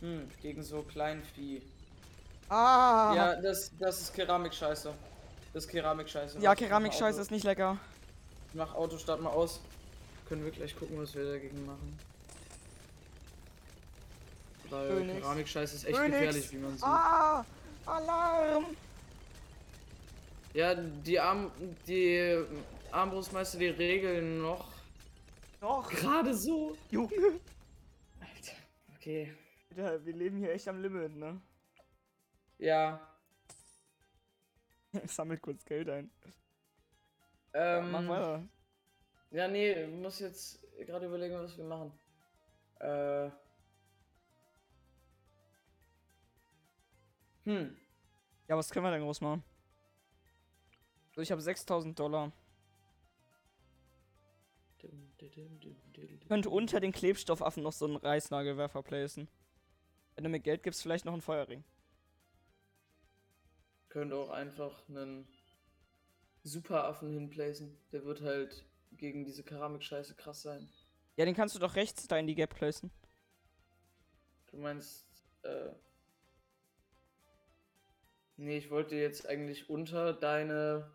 Hm, gegen so Kleinvieh. Ah! Ja, das, das ist Keramik-Scheiße. Das ist Keramik-Scheiße. Ja, Keramik-Scheiße ist nicht lecker. Ich mach Autostart mal aus. Können wir gleich gucken, was wir dagegen machen. Weil. Keramik-Scheiße ist echt Phoenix. gefährlich, wie man sieht. Ah! Alarm! Ja, die Arm, die Armbrustmeister, die regeln noch. Doch! Gerade so. Junge! Alter. Okay. Alter, wir leben hier echt am Limit, ne? Ja. *laughs* Ich sammel kurz Geld ein. Ähm, Mach weiter. Ja, nee, muss jetzt gerade überlegen, was wir machen. Äh. Hm. Ja, was können wir denn groß machen? So, ich habe 6000 Dollar. Ich könnte unter den Klebstoffaffen noch so einen Reißnagelwerfer placen. Wenn du mir Geld gibst, vielleicht noch einen Feuerring. Könnte auch einfach einen Superaffen hinplacen. Der wird halt gegen diese Keramik-Scheiße krass sein. Ja, den kannst du doch rechts da in die Gap placen. Du meinst, äh. Nee, ich wollte jetzt eigentlich unter deine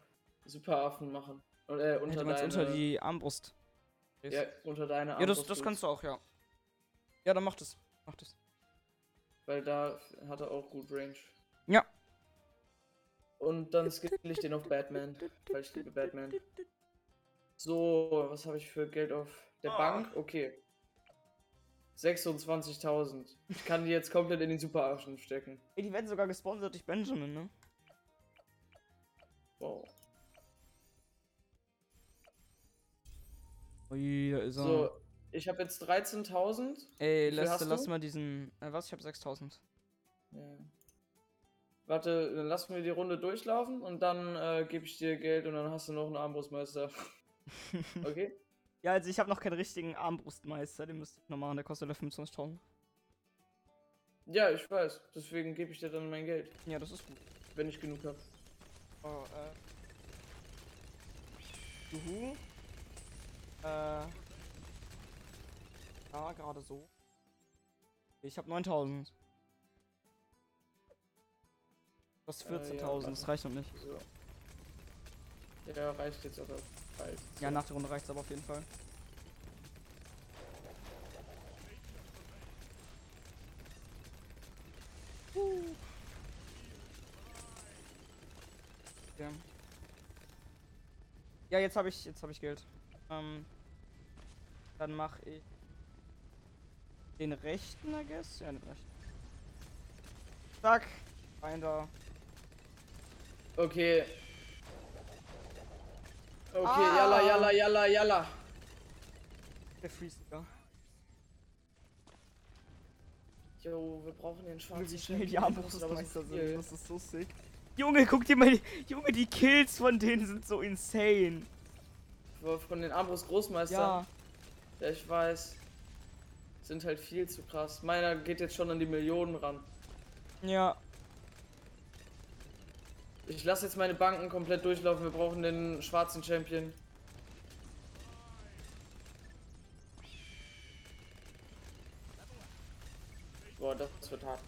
Superaffen machen. Oder äh, Ja, unter du meinst deine. unter die Armbrust. Ja, unter deine Ja, das, Armbrust das kannst du auch, ja. Ja, dann mach das. Mach das. Weil da hat er auch gut Range. Ja. Und dann skill ich den auf Batman. Weil ich liebe Batman. So, was habe ich für Geld auf der Ah. Bank? Okay. 26.000. Ich kann die jetzt komplett in den Superaffen stecken. Ey, die werden sogar gesponsert durch Benjamin, ne? Wow. Ui, da ist er. So, ich habe jetzt 13.000. Ey, lass, lass mal diesen. Äh, was? Ich hab 6000. Ja. Warte, dann lassen wir die Runde durchlaufen und dann äh, gebe ich dir Geld und dann hast du noch einen Armbrustmeister. *laughs* Okay? Ja, also ich habe noch keinen richtigen Armbrustmeister, den müsste ich noch machen, der kostet ja 25.000. Ja, ich weiß. Deswegen gebe ich dir dann mein Geld, Ja, das ist gut. wenn ich genug habe. Oh, äh. Juhu. Äh. Ja, gerade so. Ich habe 9000. Das Äh, ja, 14.000, warte. das reicht noch nicht. So. Ja, reicht jetzt aber bald. Ja, nach der Runde reicht's aber auf jeden Fall. Ja. Ja, jetzt habe ich jetzt habe ich Geld. Ähm, dann mache ich den rechten, I guess. Ja, den rechten. Zack, rein da. Okay. Okay, Ah. yalla, yalla, yalla, yalla. Der Freeze, ja. Jo, wir brauchen den schwarzen Wie schnell die. Armbrustmeister sind. Das ist so sick. Junge, guck dir mal die. Junge, die Kills von denen sind so insane. Von den Armbrust Großmeistern. Ja. Ja, ich weiß. Sind halt viel zu krass. Meiner geht jetzt schon an die Millionen ran. Ja. Ich lasse jetzt meine Banken komplett durchlaufen. Wir brauchen den schwarzen Champion. Boah, das wird hart.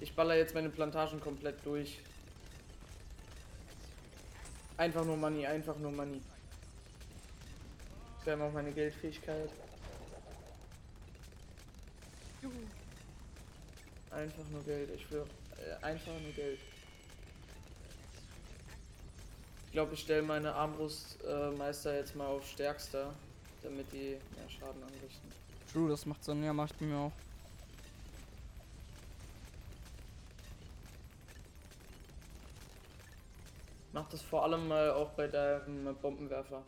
Ich baller jetzt meine Plantagen komplett durch. Einfach nur Money, einfach nur Money. Wir haben auch meine Geldfähigkeit. Einfach nur Geld, ich will äh, einfach nur Geld. Ich glaube, ich stelle meine Armbrustmeister äh, jetzt mal auf stärkster. damit die mehr Schaden anrichten. True, das macht Sinn. Ja, macht mir auch. Mach das vor allem mal auch bei deinem Bombenwerfer.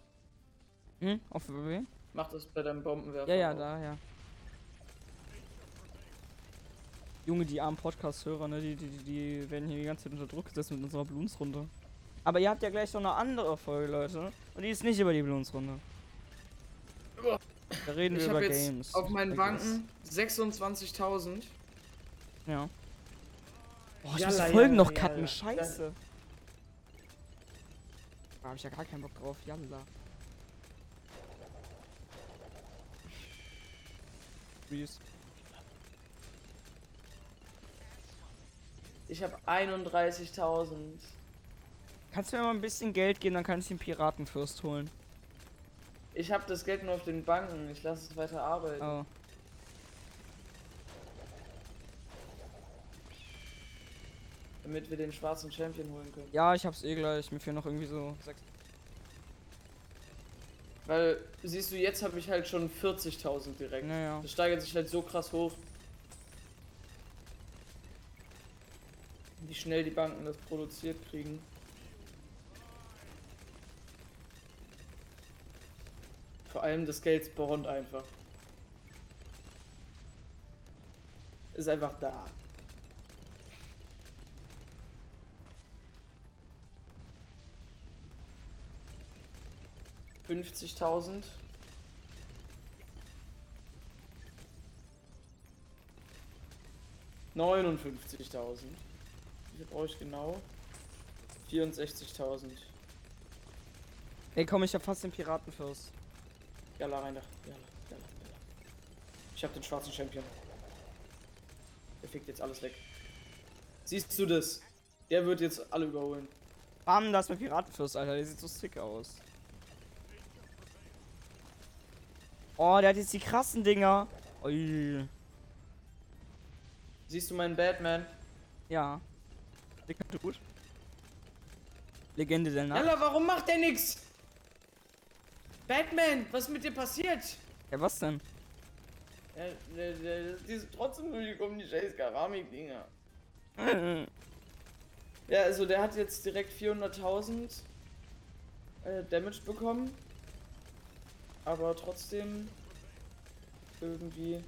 Hm? Auf wen? Mach das bei deinem Bombenwerfer. Ja, ja, auch. da, ja. Junge, die armen Podcast-Hörer, ne, die, die, die- die werden hier die ganze Zeit unter Druck gesetzt mit unserer Bloons-Runde. Aber ihr habt ja gleich noch eine andere Folge, Leute. Und die ist nicht über die Bloons-Runde. Uah. Da reden Ich wir über jetzt Games. auf meinen Banken 26.000. guess. Ja. Boah, ich Jalla, muss die Folgen jalla, noch cutten, jalla. scheiße. Da hab ich ja gar keinen Bock drauf, jalla. Please. Ich habe 31.000. Kannst du mir mal ein bisschen Geld geben, dann kann ich den Piratenfürst holen. Ich habe das Geld nur auf den Banken. Ich lasse es weiter arbeiten. Oh. Damit wir den schwarzen Champion holen können. Ja, ich hab's eh gleich. Mir fehlen noch irgendwie so sechs. Weil, siehst du, jetzt habe ich halt schon 40.000 direkt. Naja. Das steigert sich halt so krass hoch. Wie schnell die Banken das produziert kriegen. Vor allem das Geld spawnt einfach. Ist einfach da. Fünfzigtausend. Neunundfünfzigtausend. Wie brauche ich genau? 64.000. Ey, komm, ich hab fast den Piratenfürst. Jalla rein da. Jalla, jalla, jalla. Ich hab den schwarzen Champion. Der fickt jetzt alles weg. Siehst du das? Der wird jetzt alle überholen. Bam, das ist mein Piratenfürst, Alter. Der sieht so sick aus. Oh, der hat jetzt die krassen Dinger. Ui. Siehst du meinen Batman? Ja. Dicker Dude. Legende der Nacht. Jalla, warum macht der nix? Batman, was ist mit dir passiert? Ja, was denn? Ja, der, der, die sind trotzdem nur um die scheiß Keramik-Dinger. *laughs* Ja, also der hat jetzt direkt 400.000 äh, Damage bekommen. Aber trotzdem irgendwie.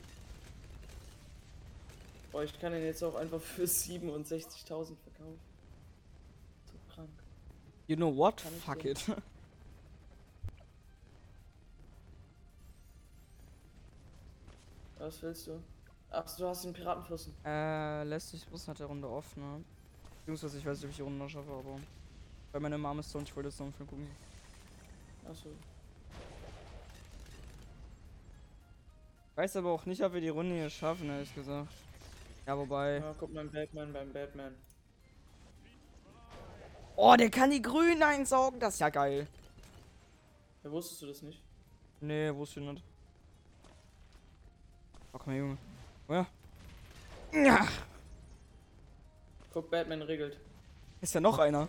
Boah, ich kann ihn jetzt auch einfach für 67.000 verkaufen. So krank. You know what? Fuck it. *laughs* Was willst du? Ach, du hast den Piratenfürsten. äh, lässt sich bloß nach der Runde offen, ne? Beziehungsweise ich weiß nicht, ob ich die Runde noch schaffe, aber. Weil meine Mom ist so und ich wollte jetzt noch einen Film gucken. Achso. Weiß aber auch nicht, ob wir die Runde hier schaffen, ehrlich gesagt. Ja, wobei. Ja, guck mal, Batman beim Batman. Oh, der kann die Grünen einsaugen. Das ist ja geil. Ja, wusstest du das nicht? Nee, wusste ich nicht. Oh, komm her, Junge. Oh ja. Guck, Batman regelt. Ist ja noch einer.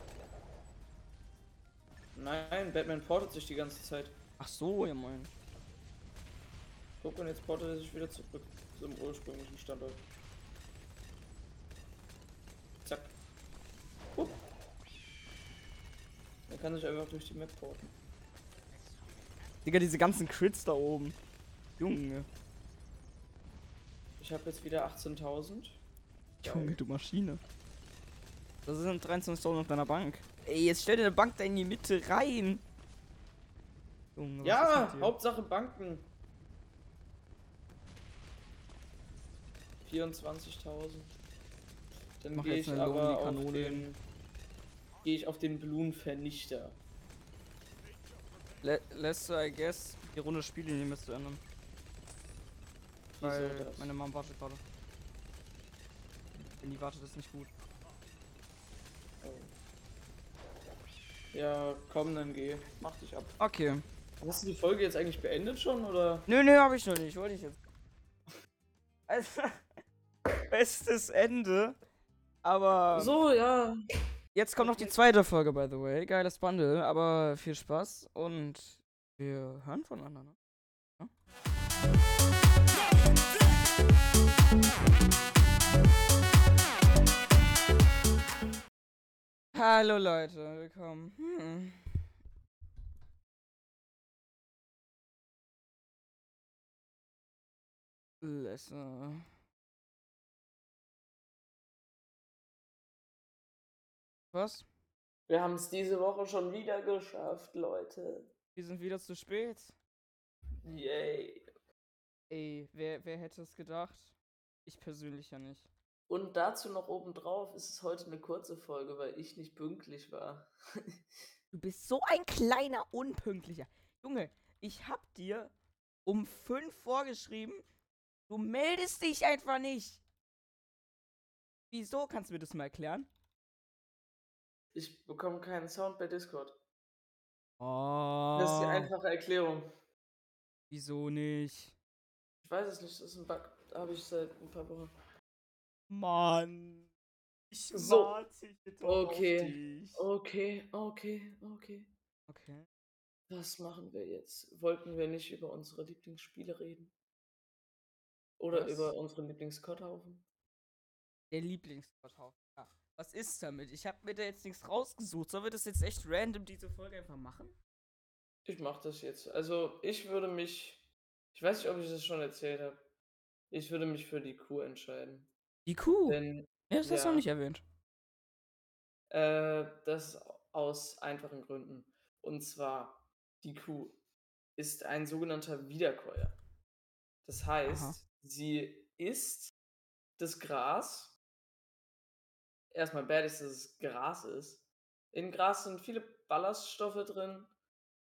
Nein, Batman portet sich die ganze Zeit. Ach so, ja moin. Guck, und jetzt portet er sich wieder zurück zum ursprünglichen Standort. Zack. Hup. Er kann sich einfach durch die Map porten. Digga, diese ganzen Crits da oben. Junge. Ich habe jetzt wieder 18.000. Junge, du Maschine. Das sind 23.000 auf deiner Bank. Ey, jetzt stell dir eine Bank da in die Mitte rein. Junge, Ja? Hauptsache Banken. 24.000. Dann gehe ich aber auf Kanone den... Gehe ich auf den Balloon-Vernichter. Lä lässt du, I guess, die Runde Spiellinie mit zu ändern. Wieso Weil das? meine Mom wartet gerade. Wenn die wartet, ist nicht gut. Oh. Ja, komm, dann geh. Mach dich ab. Okay. Hast du die Folge jetzt eigentlich beendet schon, oder? Nö, nö, hab ich noch nicht. Wollte ich jetzt. Also, *laughs* bestes Ende. Aber So, ja. jetzt kommt noch die zweite Folge, by the way. Geiles Bundle, aber viel Spaß und wir hören voneinander. Hallo Leute, willkommen. Hm. Lesser. Was? Wir haben es diese Woche schon wieder geschafft, Leute. Wir sind wieder zu spät. Yay. Ey, wer, wer hätte es gedacht? Ich persönlich ja nicht. Und dazu noch obendrauf ist es heute eine kurze Folge, weil ich nicht pünktlich war. *laughs* Du bist so ein kleiner Unpünktlicher. Junge, ich hab dir um fünf vorgeschrieben. Du meldest dich einfach nicht. Wieso? Kannst du mir das mal erklären? Ich bekomme keinen Sound bei Discord. Oh. Das ist die einfache Erklärung. Wieso nicht? Ich weiß es nicht, das ist ein Bug. Da habe ich seit ein paar Wochen. Mann. Ich So. warte hier Okay. auf dich. Okay, okay, okay. Okay. Was machen wir jetzt? Wollten wir nicht über unsere Lieblingsspiele reden? Oder Was? über unseren Lieblingskotthaufen? Der Lieblingsporthaufen. Ja. Was ist damit? Ich habe mir da jetzt nichts rausgesucht. Sollen wir das jetzt echt random diese Folge einfach machen? Ich mach das jetzt. Also, ich würde mich. Ich weiß nicht, ob ich das schon erzählt habe. Ich würde mich für die Kuh entscheiden. Die Kuh. Denn ja, das hast du ja. noch nicht erwähnt. Äh, das aus einfachen Gründen. Und zwar, die Kuh ist ein sogenannter Wiederkäuer. Das heißt, sie isst das Gras. Erstmal bad ist, dass es Gras ist. In Gras sind viele Ballaststoffe drin.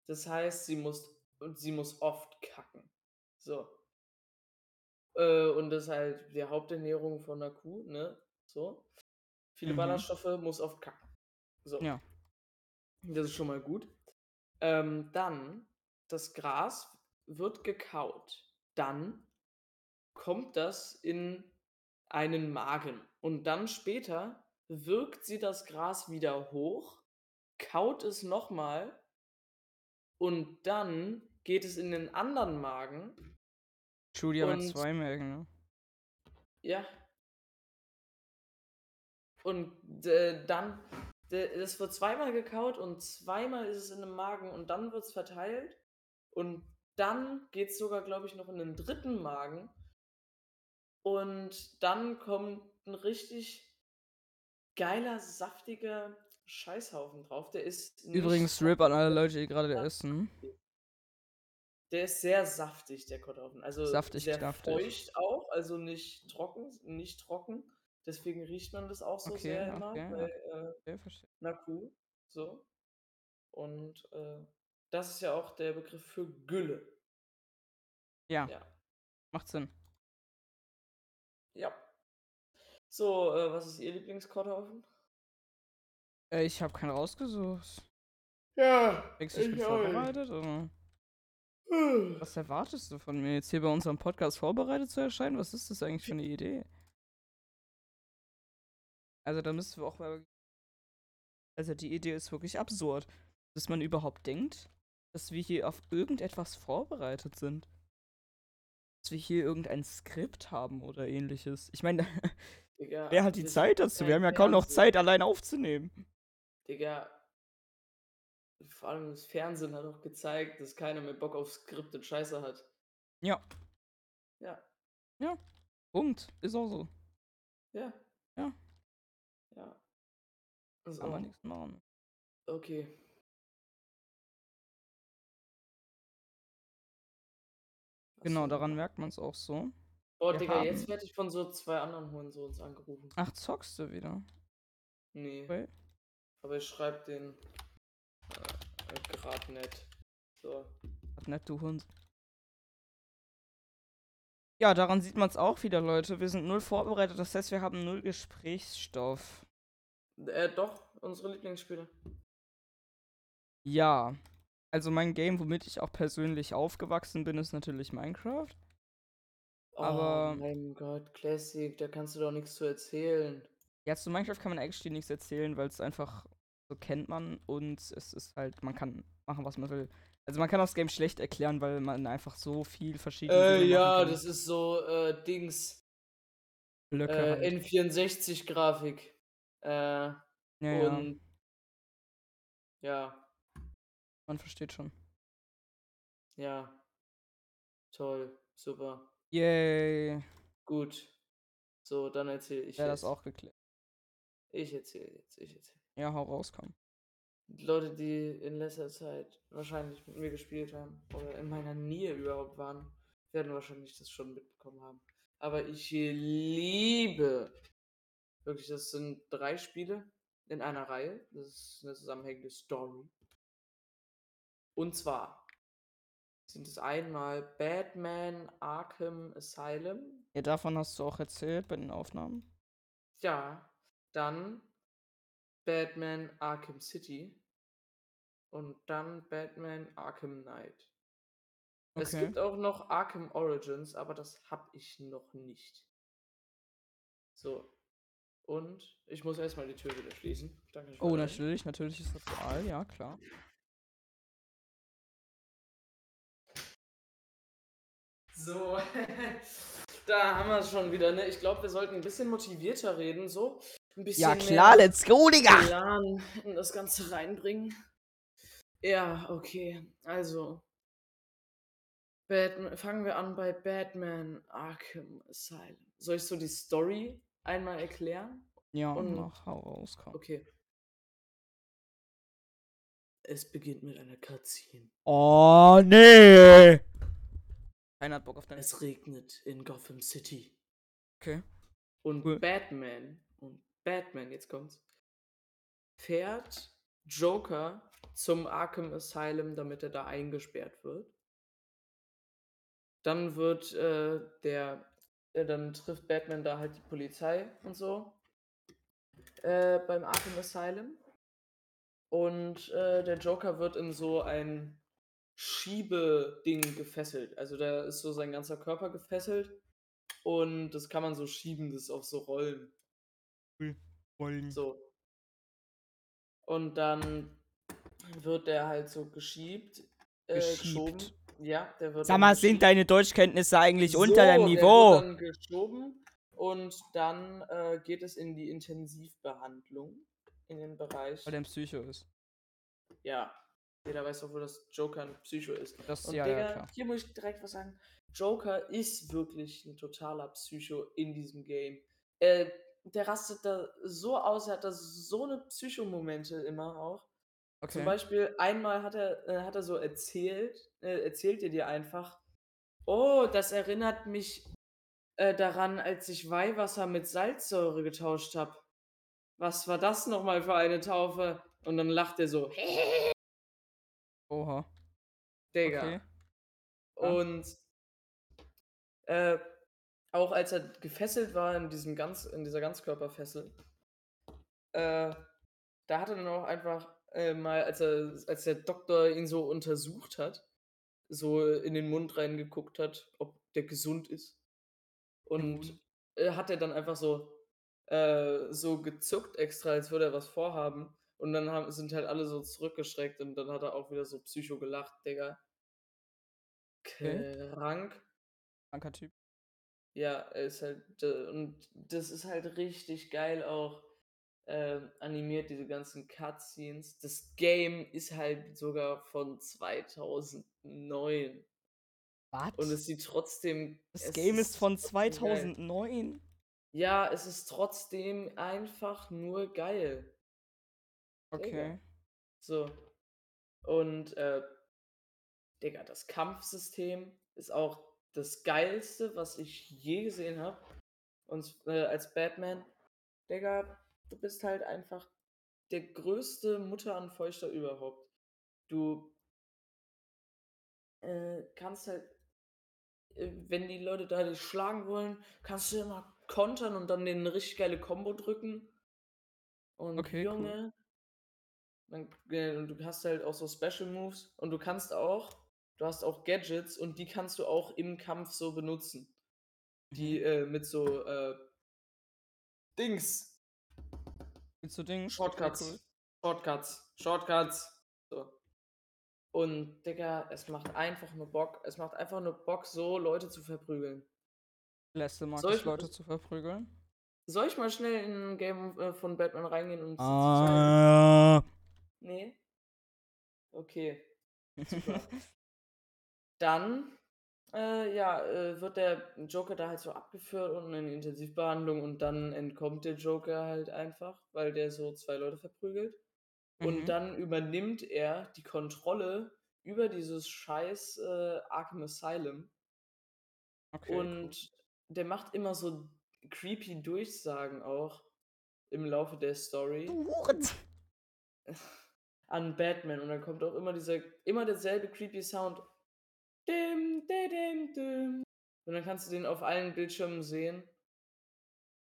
Das heißt, sie muss und sie muss oft kacken. So. Äh, und das ist halt die Haupternährung von einer Kuh, ne? So. Viele Mhm. Ballaststoffe, muss oft kacken. So. Ja. Das ist schon mal gut. Ähm, dann, das Gras wird gekaut. Dann kommt das in einen Magen. Und dann später wirkt sie das Gras wieder hoch, kaut es nochmal und dann geht es in den anderen Magen. Hat Und- zwei Mägen, ne? Ja. Und äh, dann, das wird zweimal gekaut und zweimal ist es in einem Magen und dann wird es verteilt. Und dann geht es sogar, glaube ich, noch in den dritten Magen. Und dann kommt ein richtig geiler, saftiger Scheißhaufen drauf. Der ist Übrigens, RIP an alle Leute, die gerade essen. Der ist sehr saftig, der Kartoffeln. Also Saftig, sehr knaftig. feucht auch, also nicht trocken, nicht trocken. Deswegen riecht man das auch so Okay, sehr immer okay, bei äh, Okay, Kuh. So. Und äh, das ist ja auch der Begriff für Gülle. Ja, Ja. macht Sinn. Ja. So, äh, was ist Ihr Lieblingskotthaufen? Äh, ich habe keinen rausgesucht. Ja. Denkst du, ich bin vorbereitet? Oder? Was erwartest du von mir, jetzt hier bei unserem Podcast vorbereitet zu erscheinen? Was ist das eigentlich für eine Idee? Also, da müssen wir auch mal. Also, die Idee ist wirklich absurd. Dass man überhaupt denkt, dass wir hier auf irgendetwas vorbereitet sind. Dass wir hier irgendein Skript haben oder ähnliches. Ich meine, *laughs* wer hat die Zeit dazu? Wir haben ja kaum noch. Zeit, allein aufzunehmen. Digga, vor allem das Fernsehen hat auch gezeigt, dass keiner mehr Bock auf Skripte Scheiße hat. Ja, Ja, Punkt. Ist auch so. ja. Ja. Ja. So, Kann man nichts machen. okay. Genau, daran merkt man es auch so. Boah, wir Digga, jetzt haben- werde ich von so zwei anderen Hurensohns angerufen. Ach, zockst du wieder? Nee. Okay. Aber ich schreib den äh, gerade nett. So. Was nett, du Hund. Ja, daran sieht man es auch wieder, Leute. Wir sind null vorbereitet, das heißt, wir haben null Gesprächsstoff. Äh, doch, unsere Lieblingsspiele. Ja. Also mein Game, womit ich auch persönlich aufgewachsen bin, ist natürlich Minecraft. Aber- Oh mein Gott, Classic, da kannst du doch nichts zu erzählen. Ja, zu Minecraft kann man eigentlich nichts erzählen, weil es einfach so kennt man und es ist halt, man kann machen, was man will. Also man kann das Game schlecht erklären, weil man einfach so viel verschiedene Äh, Dinge ja, das ist so, äh, Dings. Blöcke Äh, halt. N64-Grafik. Äh, ja, ja. und Ja, Man versteht schon. ja. Toll, super. Yay. Gut. So, dann erzähle ich Wäre jetzt. das auch geklärt. Ich erzähle jetzt, ich erzähle. Ja, hau raus, komm. Leute, die in letzter Zeit wahrscheinlich mit mir gespielt haben oder in meiner Nähe überhaupt waren, werden wahrscheinlich das schon mitbekommen haben. Aber ich liebe, wirklich, das sind drei Spiele in einer Reihe. Das ist eine zusammenhängende Story. Und zwar sind es einmal Batman Arkham Asylum, Ja, davon hast du auch erzählt bei den Aufnahmen. Ja, dann Batman Arkham City und dann Batman Arkham Knight. Es Okay. gibt auch noch Arkham Origins, aber das hab ich noch nicht. So. Und ich muss erstmal die Tür wieder schließen. Danke für Oh, natürlich, natürlich ist das real, ja, klar. So, *laughs* da haben wir es schon wieder, ne? Ich glaube, wir sollten ein bisschen motivierter reden, so. Ein bisschen Ja, klar, let's go, Digga! Elan in das Ganze reinbringen. Ja, okay. Also. Batman, fangen wir an bei Batman Arkham Asylum. Soll ich so die Story einmal erklären? Ja, Und- mach, hau raus, komm. Okay. Es beginnt mit einer Cutscene. Oh, nee! Keiner hat Bock auf deine. Es regnet in Gotham City. Okay. Und Cool. Batman, Batman, jetzt kommt's, fährt Joker zum Arkham Asylum, damit er da eingesperrt wird. Dann wird äh, der, äh, dann trifft Batman da halt die Polizei und so äh, beim Arkham Asylum. Und äh, der Joker wird in so ein Schiebeding gefesselt. Also da ist so sein ganzer Körper gefesselt und das kann man so schieben, das auf so Rollen. So. Und dann wird der halt so geschiebt. Äh, geschoben. Ja, der wird. Sag mal, sind deine Deutschkenntnisse eigentlich So, unter deinem Der Niveau? wird dann geschoben und dann äh, geht es in die Intensivbehandlung in den Bereich. Weil der ein Psycho ist. Ja. Jeder weiß doch, wo das Joker ein Psycho ist. Das, Und ja, Digga, ja, klar. hier muss ich direkt was sagen. Joker ist wirklich ein totaler Psycho in diesem Game. Äh, der rastet da so aus, er hat da so eine Psychomomente immer auch. Zum Okay. Beispiel einmal hat er, äh, hat er so erzählt, äh, erzählt er dir einfach, oh, das erinnert mich äh, daran, als ich Weihwasser mit Salzsäure getauscht habe. Was war das nochmal für eine Taufe? Und dann lacht er so, Oha. Digga. Okay. Und äh, auch als er gefesselt war in diesem ganz, in dieser Ganzkörperfessel, äh, da hat er dann auch einfach äh, mal, als er, als der Doktor ihn so untersucht hat, so in den Mund reingeguckt hat, ob der gesund ist. Und gut. äh, hat er dann einfach so, äh, so gezuckt extra, als würde er was vorhaben. Und dann haben, sind halt alle so zurückgeschreckt und dann hat er auch wieder so psycho gelacht, Digga. Okay. Krank. Kranker Typ. Ja, ist halt, äh, und das ist halt richtig geil auch ähm, animiert, diese ganzen Cutscenes. Das Game ist halt sogar von 2009 Was? und es sieht trotzdem. das Game ist von trotzdem geil. 2009? Ja, es ist trotzdem einfach nur geil. Okay. So. Und, äh, Digga, das Kampfsystem ist auch das geilste, was ich je gesehen habe. Und äh, als Batman, Digga, du bist halt einfach der größte Mutteranfeuchter überhaupt. Du äh, kannst halt, äh, wenn die Leute da dich schlagen wollen, kannst du immer kontern und dann den richtig geile Combo drücken. Und Okay, cool. Junge, dann, äh, und du hast halt auch so Special Moves und du kannst auch, du hast auch Gadgets und die kannst du auch im Kampf so benutzen. Die äh, mit so äh, Dings, Willst du Ding? Shortcuts, Shortcuts, Shortcuts. So. Und Digga, es macht einfach nur Bock. Es macht einfach nur Bock, so Leute zu verprügeln. Lässt es ich- Leute zu verprügeln? Soll ich mal schnell in ein Game äh, von Batman reingehen und. Ah. Nee? Okay. Super. *laughs* Dann, äh, ja, äh, wird der Joker da halt so abgeführt und in Intensivbehandlung und dann entkommt der Joker halt einfach, weil der so zwei Leute verprügelt. Und Mhm. dann übernimmt er die Kontrolle über dieses scheiß äh, Arkham Asylum Okay, cool. und der macht immer so creepy Durchsagen auch im Laufe der Story Hurensohn. an Batman und dann kommt auch immer dieser immer derselbe creepy Sound. Und dann kannst du den auf allen Bildschirmen sehen.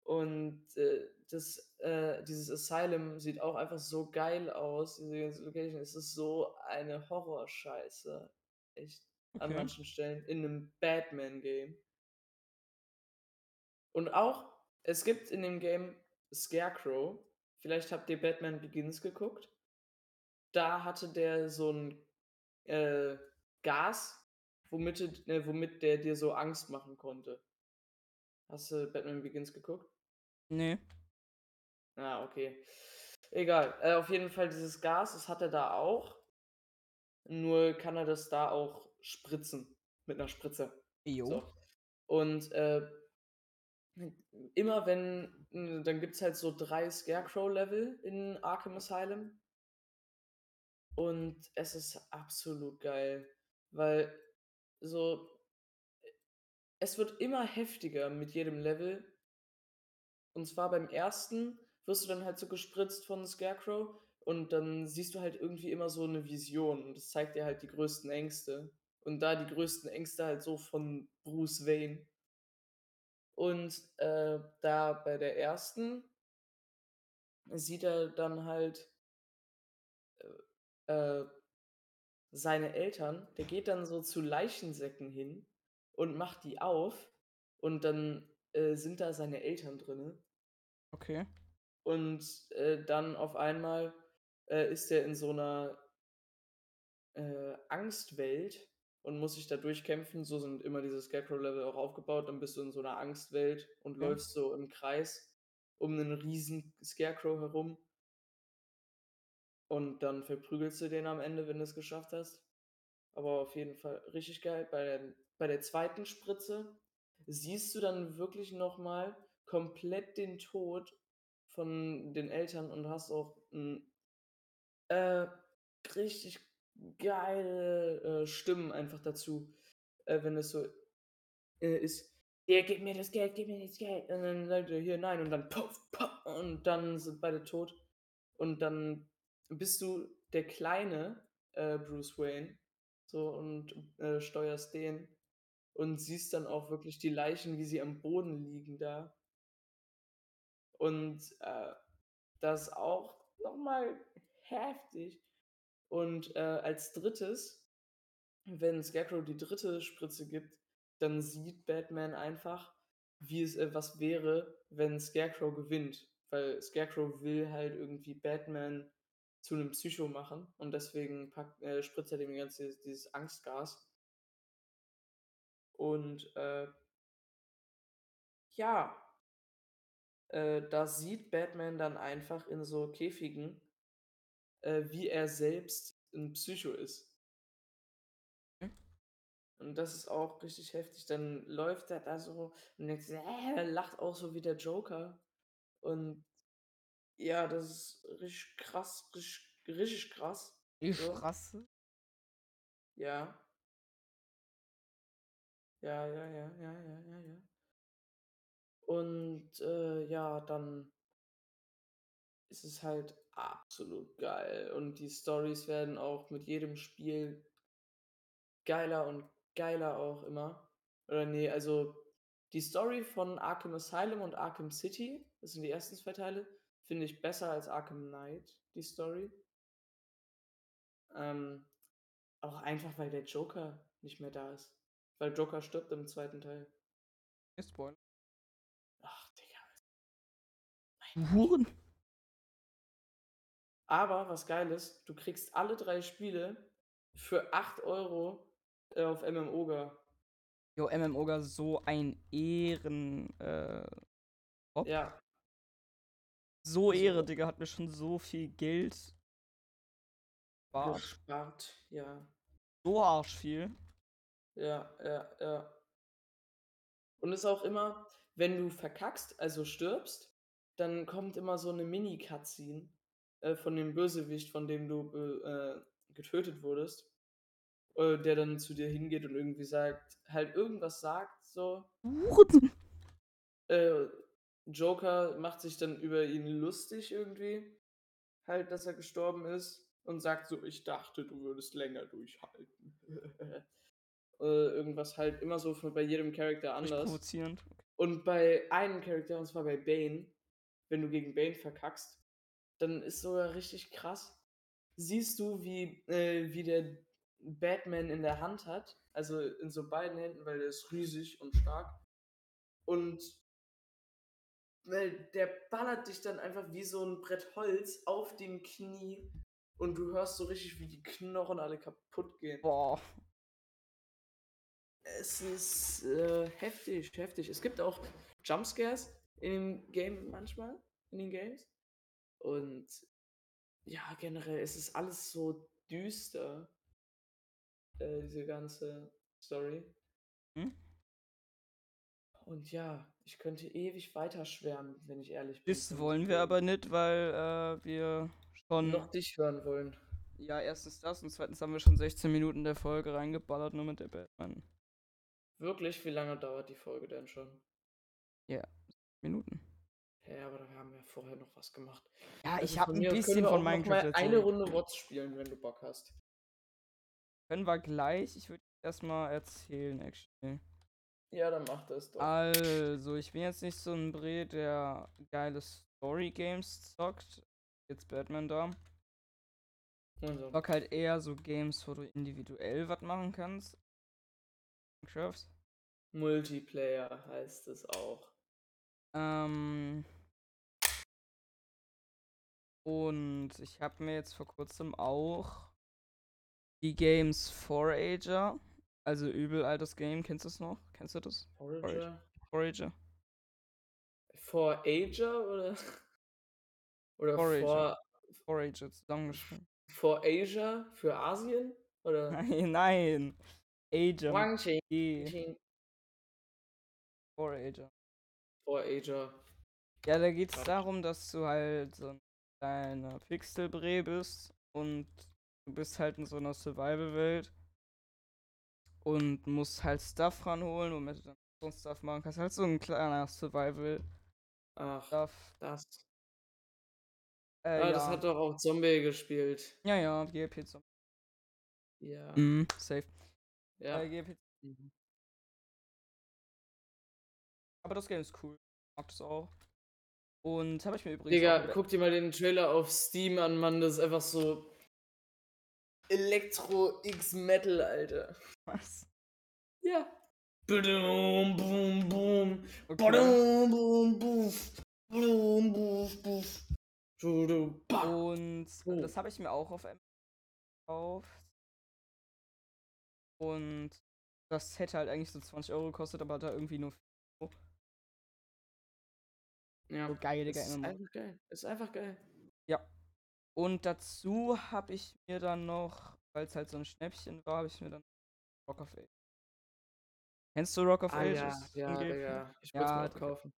Und äh, das, äh, dieses Asylum sieht auch einfach so geil aus. Diese Location. Es ist so eine Horrorscheiße. Echt. An Okay. manchen Stellen. In einem Batman-Game. Und auch, es gibt in dem Game Scarecrow. Vielleicht habt ihr Batman Begins geguckt. Da hatte der so ein äh, Gas, womit, äh, womit der dir so Angst machen konnte. Hast du Batman Begins geguckt? Nee. Ah, okay. Egal. Äh, auf jeden Fall dieses Gas, das hat er da auch. Nur kann er das da auch spritzen. Mit einer Spritze. Jo. So. Und äh, immer wenn, dann gibt es halt so drei Scarecrow-Level in Arkham Asylum. Und es ist absolut geil. Weil so, es wird immer heftiger mit jedem Level. Und zwar beim ersten wirst du dann halt so gespritzt von Scarecrow und dann siehst du halt irgendwie immer so eine Vision und das zeigt dir halt die größten Ängste. Und da die größten Ängste halt so von Bruce Wayne. Und äh, da bei der ersten sieht er dann halt äh, äh, seine Eltern, der geht dann so zu Leichensäcken hin und macht die auf und dann äh, sind da seine Eltern drinne. Okay. Und äh, dann auf einmal äh, ist er in so einer äh, Angstwelt und muss sich da durchkämpfen. So sind immer diese Scarecrow-Level auch aufgebaut. Dann bist du in so einer Angstwelt und Ja. läufst so im Kreis um einen riesen Scarecrow herum. Und dann verprügelst du den am Ende, wenn du es geschafft hast. Aber auf jeden Fall richtig geil. Bei der, bei der zweiten Spritze siehst du dann wirklich nochmal komplett den Tod von den Eltern und hast auch ein, äh, richtig geile äh, Stimmen einfach dazu, äh, wenn es so äh, ist. Ja, gib mir das Geld, gib mir das Geld. Und dann sagt er hier nein und dann puff, puff und dann sind beide tot. Und dann bist du der kleine äh, Bruce Wayne so und äh, steuerst den und siehst dann auch wirklich die Leichen, wie sie am Boden liegen da. Und äh, das auch nochmal heftig. Und äh, als drittes, wenn Scarecrow die dritte Spritze gibt, dann sieht Batman einfach, wie es äh, was wäre, wenn Scarecrow gewinnt. Weil Scarecrow will halt irgendwie Batman zu einem Psycho machen und deswegen packt, äh, spritzt er dem ganze dieses Angstgas. Und äh, ja, äh, da sieht Batman dann einfach in so Käfigen, äh, wie er selbst ein Psycho ist. Mhm. Und das ist auch richtig heftig. Dann läuft er da so und denkt, äh, er lacht auch so wie der Joker. Und ja, das ist richtig krass, richtig, richtig krass. Die So. Straße. Ja. Ja, ja, ja, ja, ja, ja, ja. Und äh, ja, dann ist es halt absolut geil. Und die Stories werden auch mit jedem Spiel geiler und geiler auch immer. Oder nee, also die Story von Arkham Asylum und Arkham City, das sind die ersten zwei Teile, finde ich besser als Arkham Knight, die Story. Ähm, auch einfach, weil der Joker nicht mehr da ist. Weil Joker stirbt im zweiten Teil. Spoiler. Ach, Digga. Huren. Aber was geil ist, du kriegst alle drei Spiele für 8 Euro äh, auf MMOGA. Jo, MMOGA so ein Ehren. Äh? Ja, so Also- Ehre, Digga, hat mir schon so viel Geld War gespart. Ja. so arsch viel. Ja, ja, ja. Und es ist auch immer, wenn du verkackst, also stirbst, dann kommt immer so eine Mini-Cutscene äh, von dem Bösewicht, von dem du be- äh, getötet wurdest, äh, der dann zu dir hingeht und irgendwie sagt, halt irgendwas sagt, so. Joker macht sich dann über ihn lustig irgendwie, halt, dass er gestorben ist und sagt so, ich dachte, du würdest länger durchhalten. *laughs* äh, irgendwas halt immer so bei jedem Charakter anders. provozierend. Und bei einem Charakter, und zwar bei Bane, wenn du gegen Bane verkackst, dann ist sogar richtig krass. Siehst du, wie, äh, wie der Batman in der Hand hat, also in so beiden Händen, weil der ist riesig und stark. Und weil der ballert dich dann einfach wie so ein Brett Holz auf dem Knie und du hörst so richtig, wie die Knochen alle kaputt gehen. Boah. Es ist äh, heftig, heftig. Es gibt auch Jumpscares in dem Game manchmal, in den Games. Und ja, generell ist es alles so düster, äh, diese ganze Story. Und ja, ich könnte ewig weiter schwärmen, wenn ich ehrlich bin. Das wollen wir aber nicht, weil äh, wir schon. noch dich hören wollen. Ja, erstens das und zweitens haben wir schon 16 Minuten der Folge reingeballert, nur mit der Batman. Wirklich, wie lange dauert die Folge denn schon? Minuten. Ja, aber da haben wir vorher noch was gemacht. Ja, Also ich habe ein bisschen von Minecraft mal eine Runde Wots spielen, wenn du Bock hast. Können wir gleich. Ich würde erstmal erzählen, actually. Ja, dann mach das doch. Also, ich bin jetzt nicht so ein Bre, der geile Story-Games zockt. Jetzt Batman da. Also, Ich zock halt eher so Games, wo du individuell was machen kannst. Minecraft. Multiplayer heißt es auch. Ähm. Und ich habe mir jetzt vor kurzem auch die Games Forager, also übel altes Game, kennst du es noch? Kennst du das? Forager? Forager. For Ager oder? *laughs* Oder Forager. for, Forager zusammengeschrieben. for Asia für Asien? Oder? *laughs* Nein, nein. Mit Guangxi. E. Forager. For Asia. Ja, da geht es darum, dass du halt so ein kleiner Pixelbrei bist und du bist halt in so einer Survival-Welt und musst halt Stuff ranholen, womit du dann so ein Stuff machen kannst. Halt so ein kleiner Survival-Stuff. Ach, das. Äh, ah, ja. das hat doch auch Zombie gespielt. ja, ja, GLP Zombie. Ja. Mhm, safe. Ja. Äh, GLP. Mhm. Aber das Game ist cool. Ich mag das auch. Und habe ich mir übrigens. Digga, guck dir mal den Trailer auf Steam an, Mann. Das ist einfach so. Elektro X Metal, Alter. Was? Ja. Boom, boom. Okay. Boom, boof. Badum, boof, boof. Dudu, ba. Und Oh. das habe ich mir auch auf M gekauft. Und das hätte halt eigentlich so 20 Euro gekostet, aber da irgendwie nur 4 Euro. Ja. So geil, Digga. Das ist einfach geil. Ist einfach geil. Ja. Und dazu habe ich mir dann noch, weil es halt so ein Schnäppchen war, habe ich mir dann Rock of Ages. Kennst du Rock of Ah, ja, Ages? ja, GLP? Digga. Ich wollte es Ja, Digga. kaufen.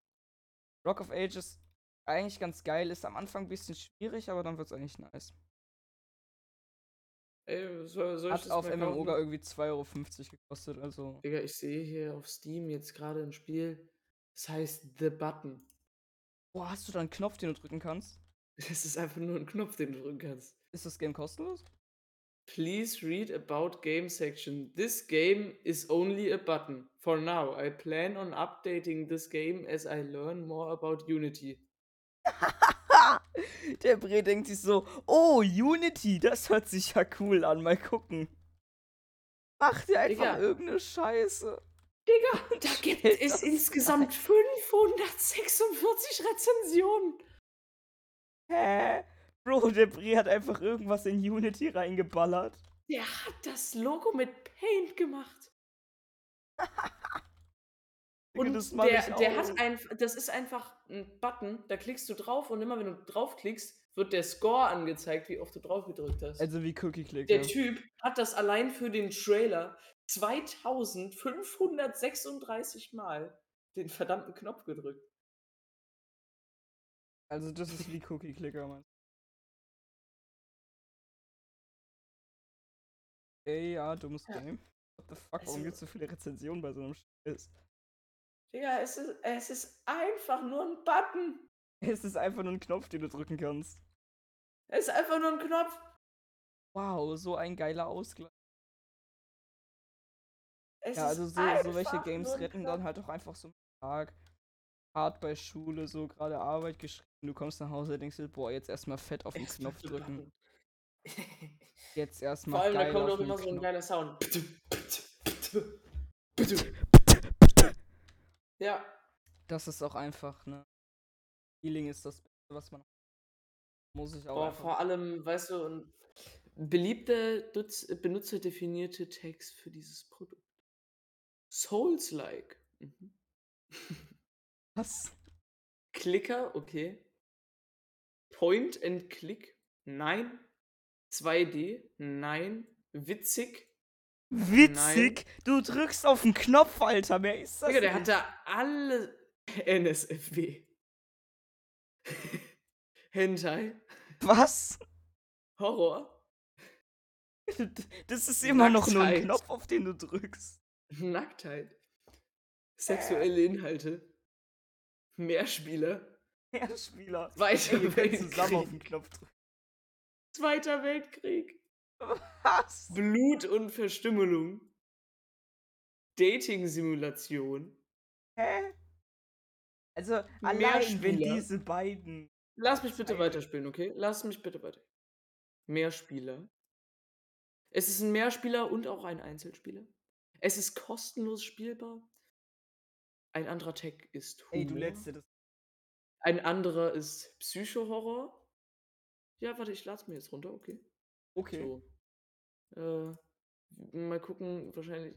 Rock of Ages eigentlich ganz geil, ist am Anfang ein bisschen schwierig, aber dann wird es eigentlich nice. Ey, soll, soll Hat auf mal MMOGA irgendwie 2,50 Euro gekostet, also. Digga, ich sehe hier auf Steam jetzt gerade ein Spiel. Das heißt The Button. Boah, hast du da einen Knopf, den du drücken kannst? Das ist einfach nur ein Knopf, den du drücken kannst. Ist das Game kostenlos? Please read about game section. This game is only a button. For now, I plan on updating this game as I learn more about Unity. *laughs* Der Bre denkt sich so, oh, Unity, das hört sich ja cool an, mal gucken. Macht dir einfach Digga. irgendeine Scheiße. Digga, *laughs* da gibt es insgesamt 546 Rezensionen. Hä? Bro, der Bre hat einfach irgendwas in Unity reingeballert. Der hat das Logo mit Paint gemacht. *laughs* Und der, der hat einfach, das ist einfach ein Button, da klickst du drauf und immer wenn du draufklickst, wird der Score angezeigt, wie oft du drauf gedrückt hast. Also wie Cookie Clicker. der Typ hat das allein für den Trailer 2536 Mal den verdammten Knopf gedrückt. Also das ist wie Cookie Clicker, Mann. Ey, ja, dummes Ja. Game. What the fuck, warum Also- gibt's so viele Rezensionen bei so einem Scheiß? Digga, es ist, es ist einfach nur ein Button. Es ist einfach nur ein Knopf, den du drücken kannst. Es ist einfach nur ein Knopf. Wow, so ein geiler Ausgleich. Es Ja, also so, so welche Games retten Knopf. dann halt auch einfach so einen Tag. Hart bei Schule, so gerade Arbeit geschrieben. Du kommst nach Hause, denkst dir, boah, jetzt erstmal fett auf den Knopf drücken. Jetzt Vor erstmal allem, da geil kommt auf auch immer so ein Knopf. geiler Sound. Ja, Das ist auch einfach, ne? Feeling ist das Beste, was man muss ich auch Boah, vor allem, weißt du, ein beliebter benutzerdefinierte Text für dieses Produkt. Souls-like. Mhm. *laughs* was? Clicker, okay. Point and Click, nein. 2D, nein. Witzig. Witzig! Du drückst auf den Knopf, Alter, mehr ist das Digga, der hat da alle *laughs* NSFW. *laughs* Hentai, Was? Horror, *laughs* Das ist immer noch nur ein Nacktheit. Knopf, auf den du drückst. Nacktheit, sexuelle Inhalte, Mehrspieler, Ja, Spieler. Zweiter Ey, könnt zusammen auf den Weltkrieg, Knopf drücken. Zweiter Weltkrieg, Was? Blut und Verstümmelung, Dating-Simulation. Hä? Also, allein wenn Mehrspieler. diese beiden. Lass mich bitte weiterspielen, okay? Lass mich bitte weiter. Mehrspieler. Es ist ein Mehrspieler und auch ein Einzelspieler. Es ist kostenlos spielbar. Ein anderer Tag ist Humor. Ey, du dir das. Ein anderer ist Psycho-Horror. Ja, warte, ich lade mir jetzt runter, okay. Okay. So. Äh, mal gucken, wahrscheinlich.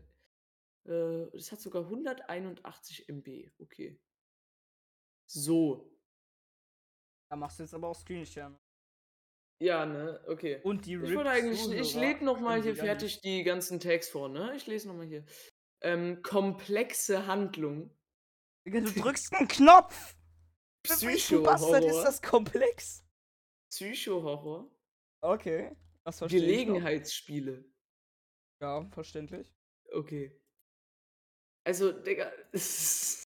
Äh, es hat sogar 181 MB, okay. So. Da machst du jetzt aber auch Screenshare. Ja, ne, okay. Und die Ich wollte eigentlich, ich lese noch mal können hier fertig die ganzen Tags vor, ne? Ich lese noch mal hier. Ähm, komplexe Handlung. Du drückst einen Knopf! *laughs* Für welchen Bastard ist das komplex? Psycho-Horror. Okay. Das verstehe. Gelegenheitsspiele. Ja, verständlich. Okay. Also, Digga, *laughs* es ist,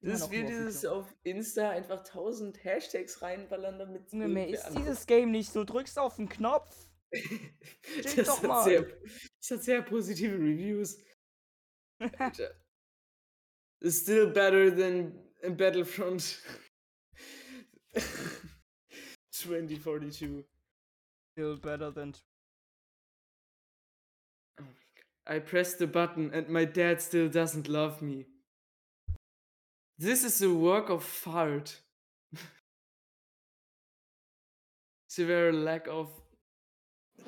das auf den dieses auf Insta einfach 1000 Hashtags reinballern, damit Junge, mehr ist dieses *laughs* Game nicht. Du drückst auf den Knopf. antwortet. doch das, mal. hat sehr, das hat sehr positive Reviews. Alter. Still better than Battlefront *laughs* 2042. Still better than. Oh my God. I pressed the button and my dad still doesn't love me. This is a work of fart. *laughs* Severe lack of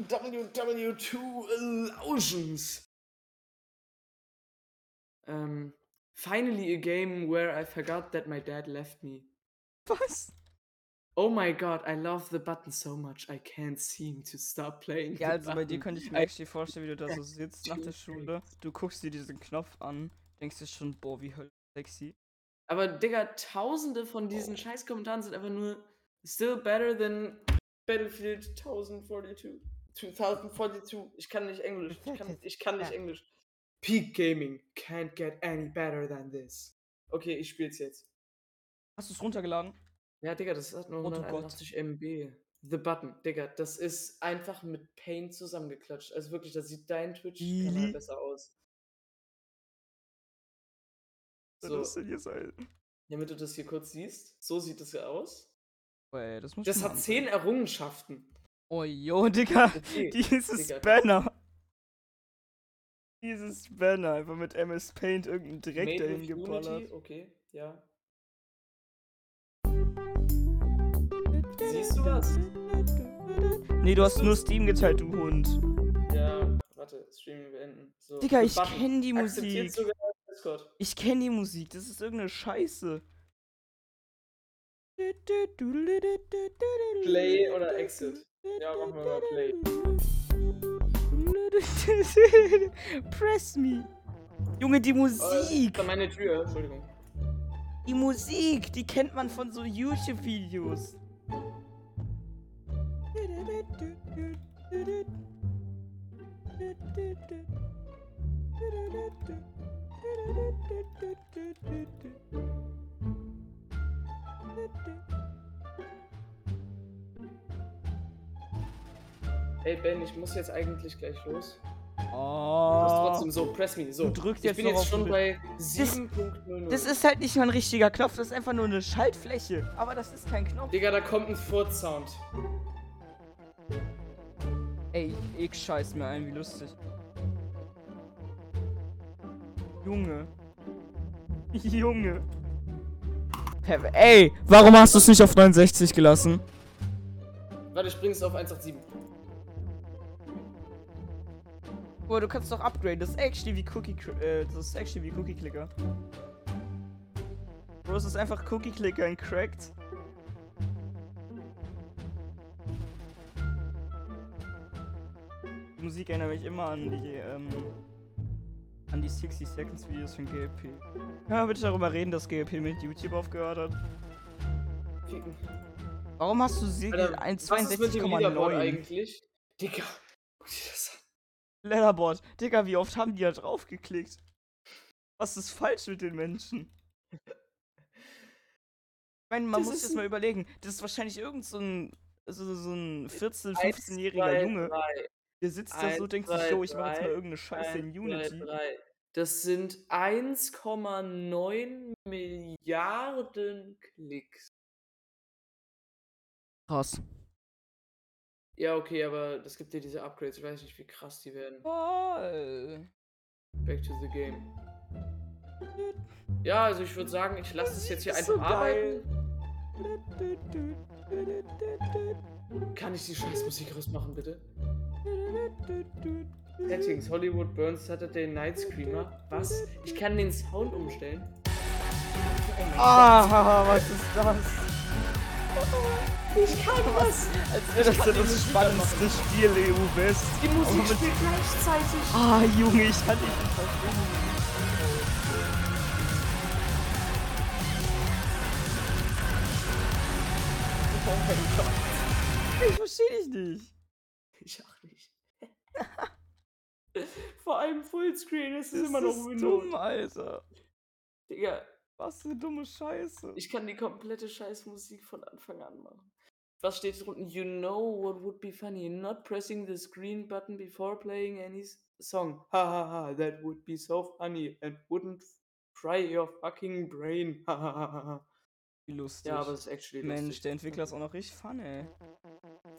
WW2 illusions. Um, finally, a game where I forgot that my dad left me. Was? Oh my god, I love the button so much. I can't seem to stop playing. Ja, also bei dir könnte ich mir actually vorstellen, wie du da so sitzt nach der Schule. Du guckst dir diesen Knopf an, denkst dir schon, boah, wie höll sexy. Aber Digga, tausende von diesen Oh. Scheiß-Kommentaren sind einfach nur still better than Battlefield 1042. 2042. Ich kann nicht Englisch. Ich kann, ich kann nicht. Englisch. Peak Gaming. Can't get any better than this. Okay, ich spiel's jetzt. Hast du es runtergeladen? Ja, Digga, das hat nur Oh du Gott. 181 MB. The Button, Digga, das ist einfach mit Paint zusammengeklatscht. Also wirklich, da sieht dein Twitch-Kanal besser aus. So, soll das denn hier sein? damit du das hier kurz siehst. So sieht es ja aus. Oh, ey, das Das hat. 10 Errungenschaften. Oh, jo, Digga. Okay, *laughs* Dieses Digga. Banner. Dieses Banner, einfach mit MS Paint irgendeinen Dreck Made dahin geballert. Okay, ja. Siehst du was? Nee, du hast nur Steam geteilt, du Hund. Ja, warte, Streaming beenden. So, Digga, ich Button. kenn die Musik. Ich kenne die Musik, das ist irgendeine Scheiße. Play oder Exit? Ja, machen wir mal Play. *laughs* *laughs* Press me. Junge, die Oh, Musik. war meine Tür, Entschuldigung. Die Musik, die kennt man von so YouTube-Videos. *laughs* Ey Ben, ich muss jetzt eigentlich gleich los. Du hast Oh. trotzdem so, press me. So, Du drückst ich jetzt bin jetzt schon bei 7.00. Das ist halt nicht mal ein richtiger Knopf, das ist einfach nur eine Schaltfläche. Aber das ist kein Knopf. Digga, da kommt ein Furz-Sound. Ey, ich scheiß mir ein, wie lustig. Junge. *laughs* Junge. Ey, warum hast du es nicht auf 69 gelassen? Warte, ich bring's auf 187. Boah, du kannst doch upgraden. Das ist actually wie Cookie, äh, das ist actually wie Cookie Clicker. Bro, es ist einfach Cookie Clicker in cracked. Die Musik erinnert mich immer an die, ähm, an die 60 Seconds Videos von GLP. Können wir bitte darüber reden, dass GLP mit YouTube aufgehört hat? Ficken. Warum hast du Segel Alter, was ist mit dem Leaderboard 1,62,9? eigentlich? Digga, guck dir das an. Letterboard. Digga, wie oft haben die da drauf geklickt? Was ist falsch mit den Menschen? Ich meine, man Das muss jetzt mal überlegen. Das ist wahrscheinlich irgend so ein, so, so ein 14-, Eins, 15-jähriger zwei, Junge. drei, Der sitzt da so, eins, denkt sich, yo, ich mach jetzt mal irgendeine Scheiße in eins, zwei, Unity. drei. Das sind 1,9 Milliarden Klicks. Krass. Ja, okay, aber das gibt dir diese Upgrades. Ich weiß nicht, wie krass die werden. Voll. Back to the game. *laughs* Ja, also ich würde sagen, ich lasse es jetzt hier einfach so arbeiten. Kann ich die Scheißmusik rausmachen, bitte? Settings, Hollywood Burns Saturday Night Screamer. Was? Ich kann den Sound umstellen? Ah, *laughs* was ist das? Ich kann *laughs* was! Als *laughs* das die das spannendste Spiel EU West. Die Musik spielt gleichzeitig. Ah, Junge, ich kann nicht verstehen. Oh mein Gott. Ich verstehe dich nicht. Ich auch nicht. *laughs* Vor allem Fullscreen, es ist Das immer noch ist Windows. dumm, Alter. Digga, Was für eine dumme Scheiße. ich kann die komplette Scheißmusik von Anfang an machen. Was steht drunten? You know what would be funny? Not pressing the screen button before playing any song. Ha ha ha, that would be so funny and wouldn't fry your fucking brain. Ha ha ha ha. Wie lustig. Ja, aber es ist actually Mensch, lustig. der Entwickler ist auch noch richtig fun, ey.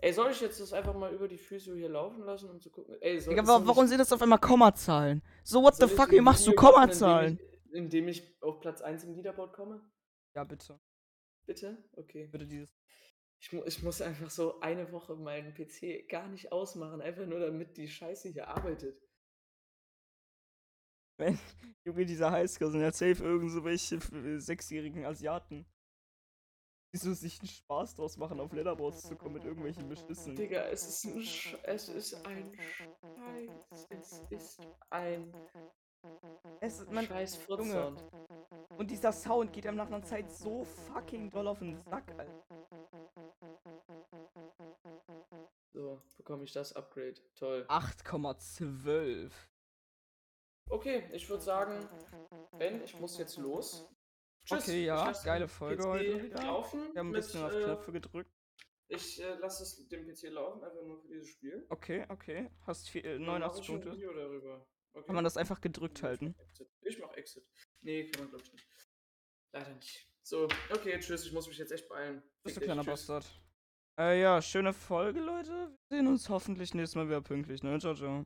Ey, soll ich jetzt das einfach mal über die Füße hier laufen lassen, um zu gucken? Ey, soll, Digga, soll wa warum ich, sind das auf einmal Kommazahlen? So, what the ich fuck, wie machst du Kommazahlen? Indem ich, indem ich auf Platz 1 im Leaderboard komme? Ja, bitte. Bitte? Okay. Bitte dieses. Ich, mu ich muss einfach so eine Woche meinen PC gar nicht ausmachen, einfach nur damit die Scheiße hier arbeitet. Wenn, *laughs* Junge, dieser Highscore sind ja safe irgend so welche f- sechsjährigen Asiaten. Die so sich einen Spaß draus machen, auf Letterboards zu kommen mit irgendwelchen Beschissen. Digga, es ist ein Sch es ist ein Scheiß. Es ist ein Es, man, scheiß Junge. Und dieser Sound geht einem nach einer Zeit so fucking doll auf den Sack, Alter. So, bekomme ich das Upgrade. Toll. 8,12. Okay, ich würde sagen, Ben, ich muss jetzt los. Okay, Ich ja, geile Folge PC heute wieder. Laufen Wir haben ein mit, bisschen auf äh, Knöpfe gedrückt. Ich äh, lasse es den PC laufen, einfach nur für dieses Spiel. Okay, okay. Hast viel, äh, Dann mache 89 ich ein Punkte. Okay. Kann man das einfach gedrückt Ich halten? mach. Ich mach Exit. Nee, kann man glaube ich nicht. Leider nicht. So, okay, tschüss, ich muss mich jetzt echt beeilen. Bist du kleiner tschüss. Bastard. Äh, ja, schöne Folge, Leute. Wir sehen uns hoffentlich nächstes Mal wieder pünktlich, ne? Ciao, ciao.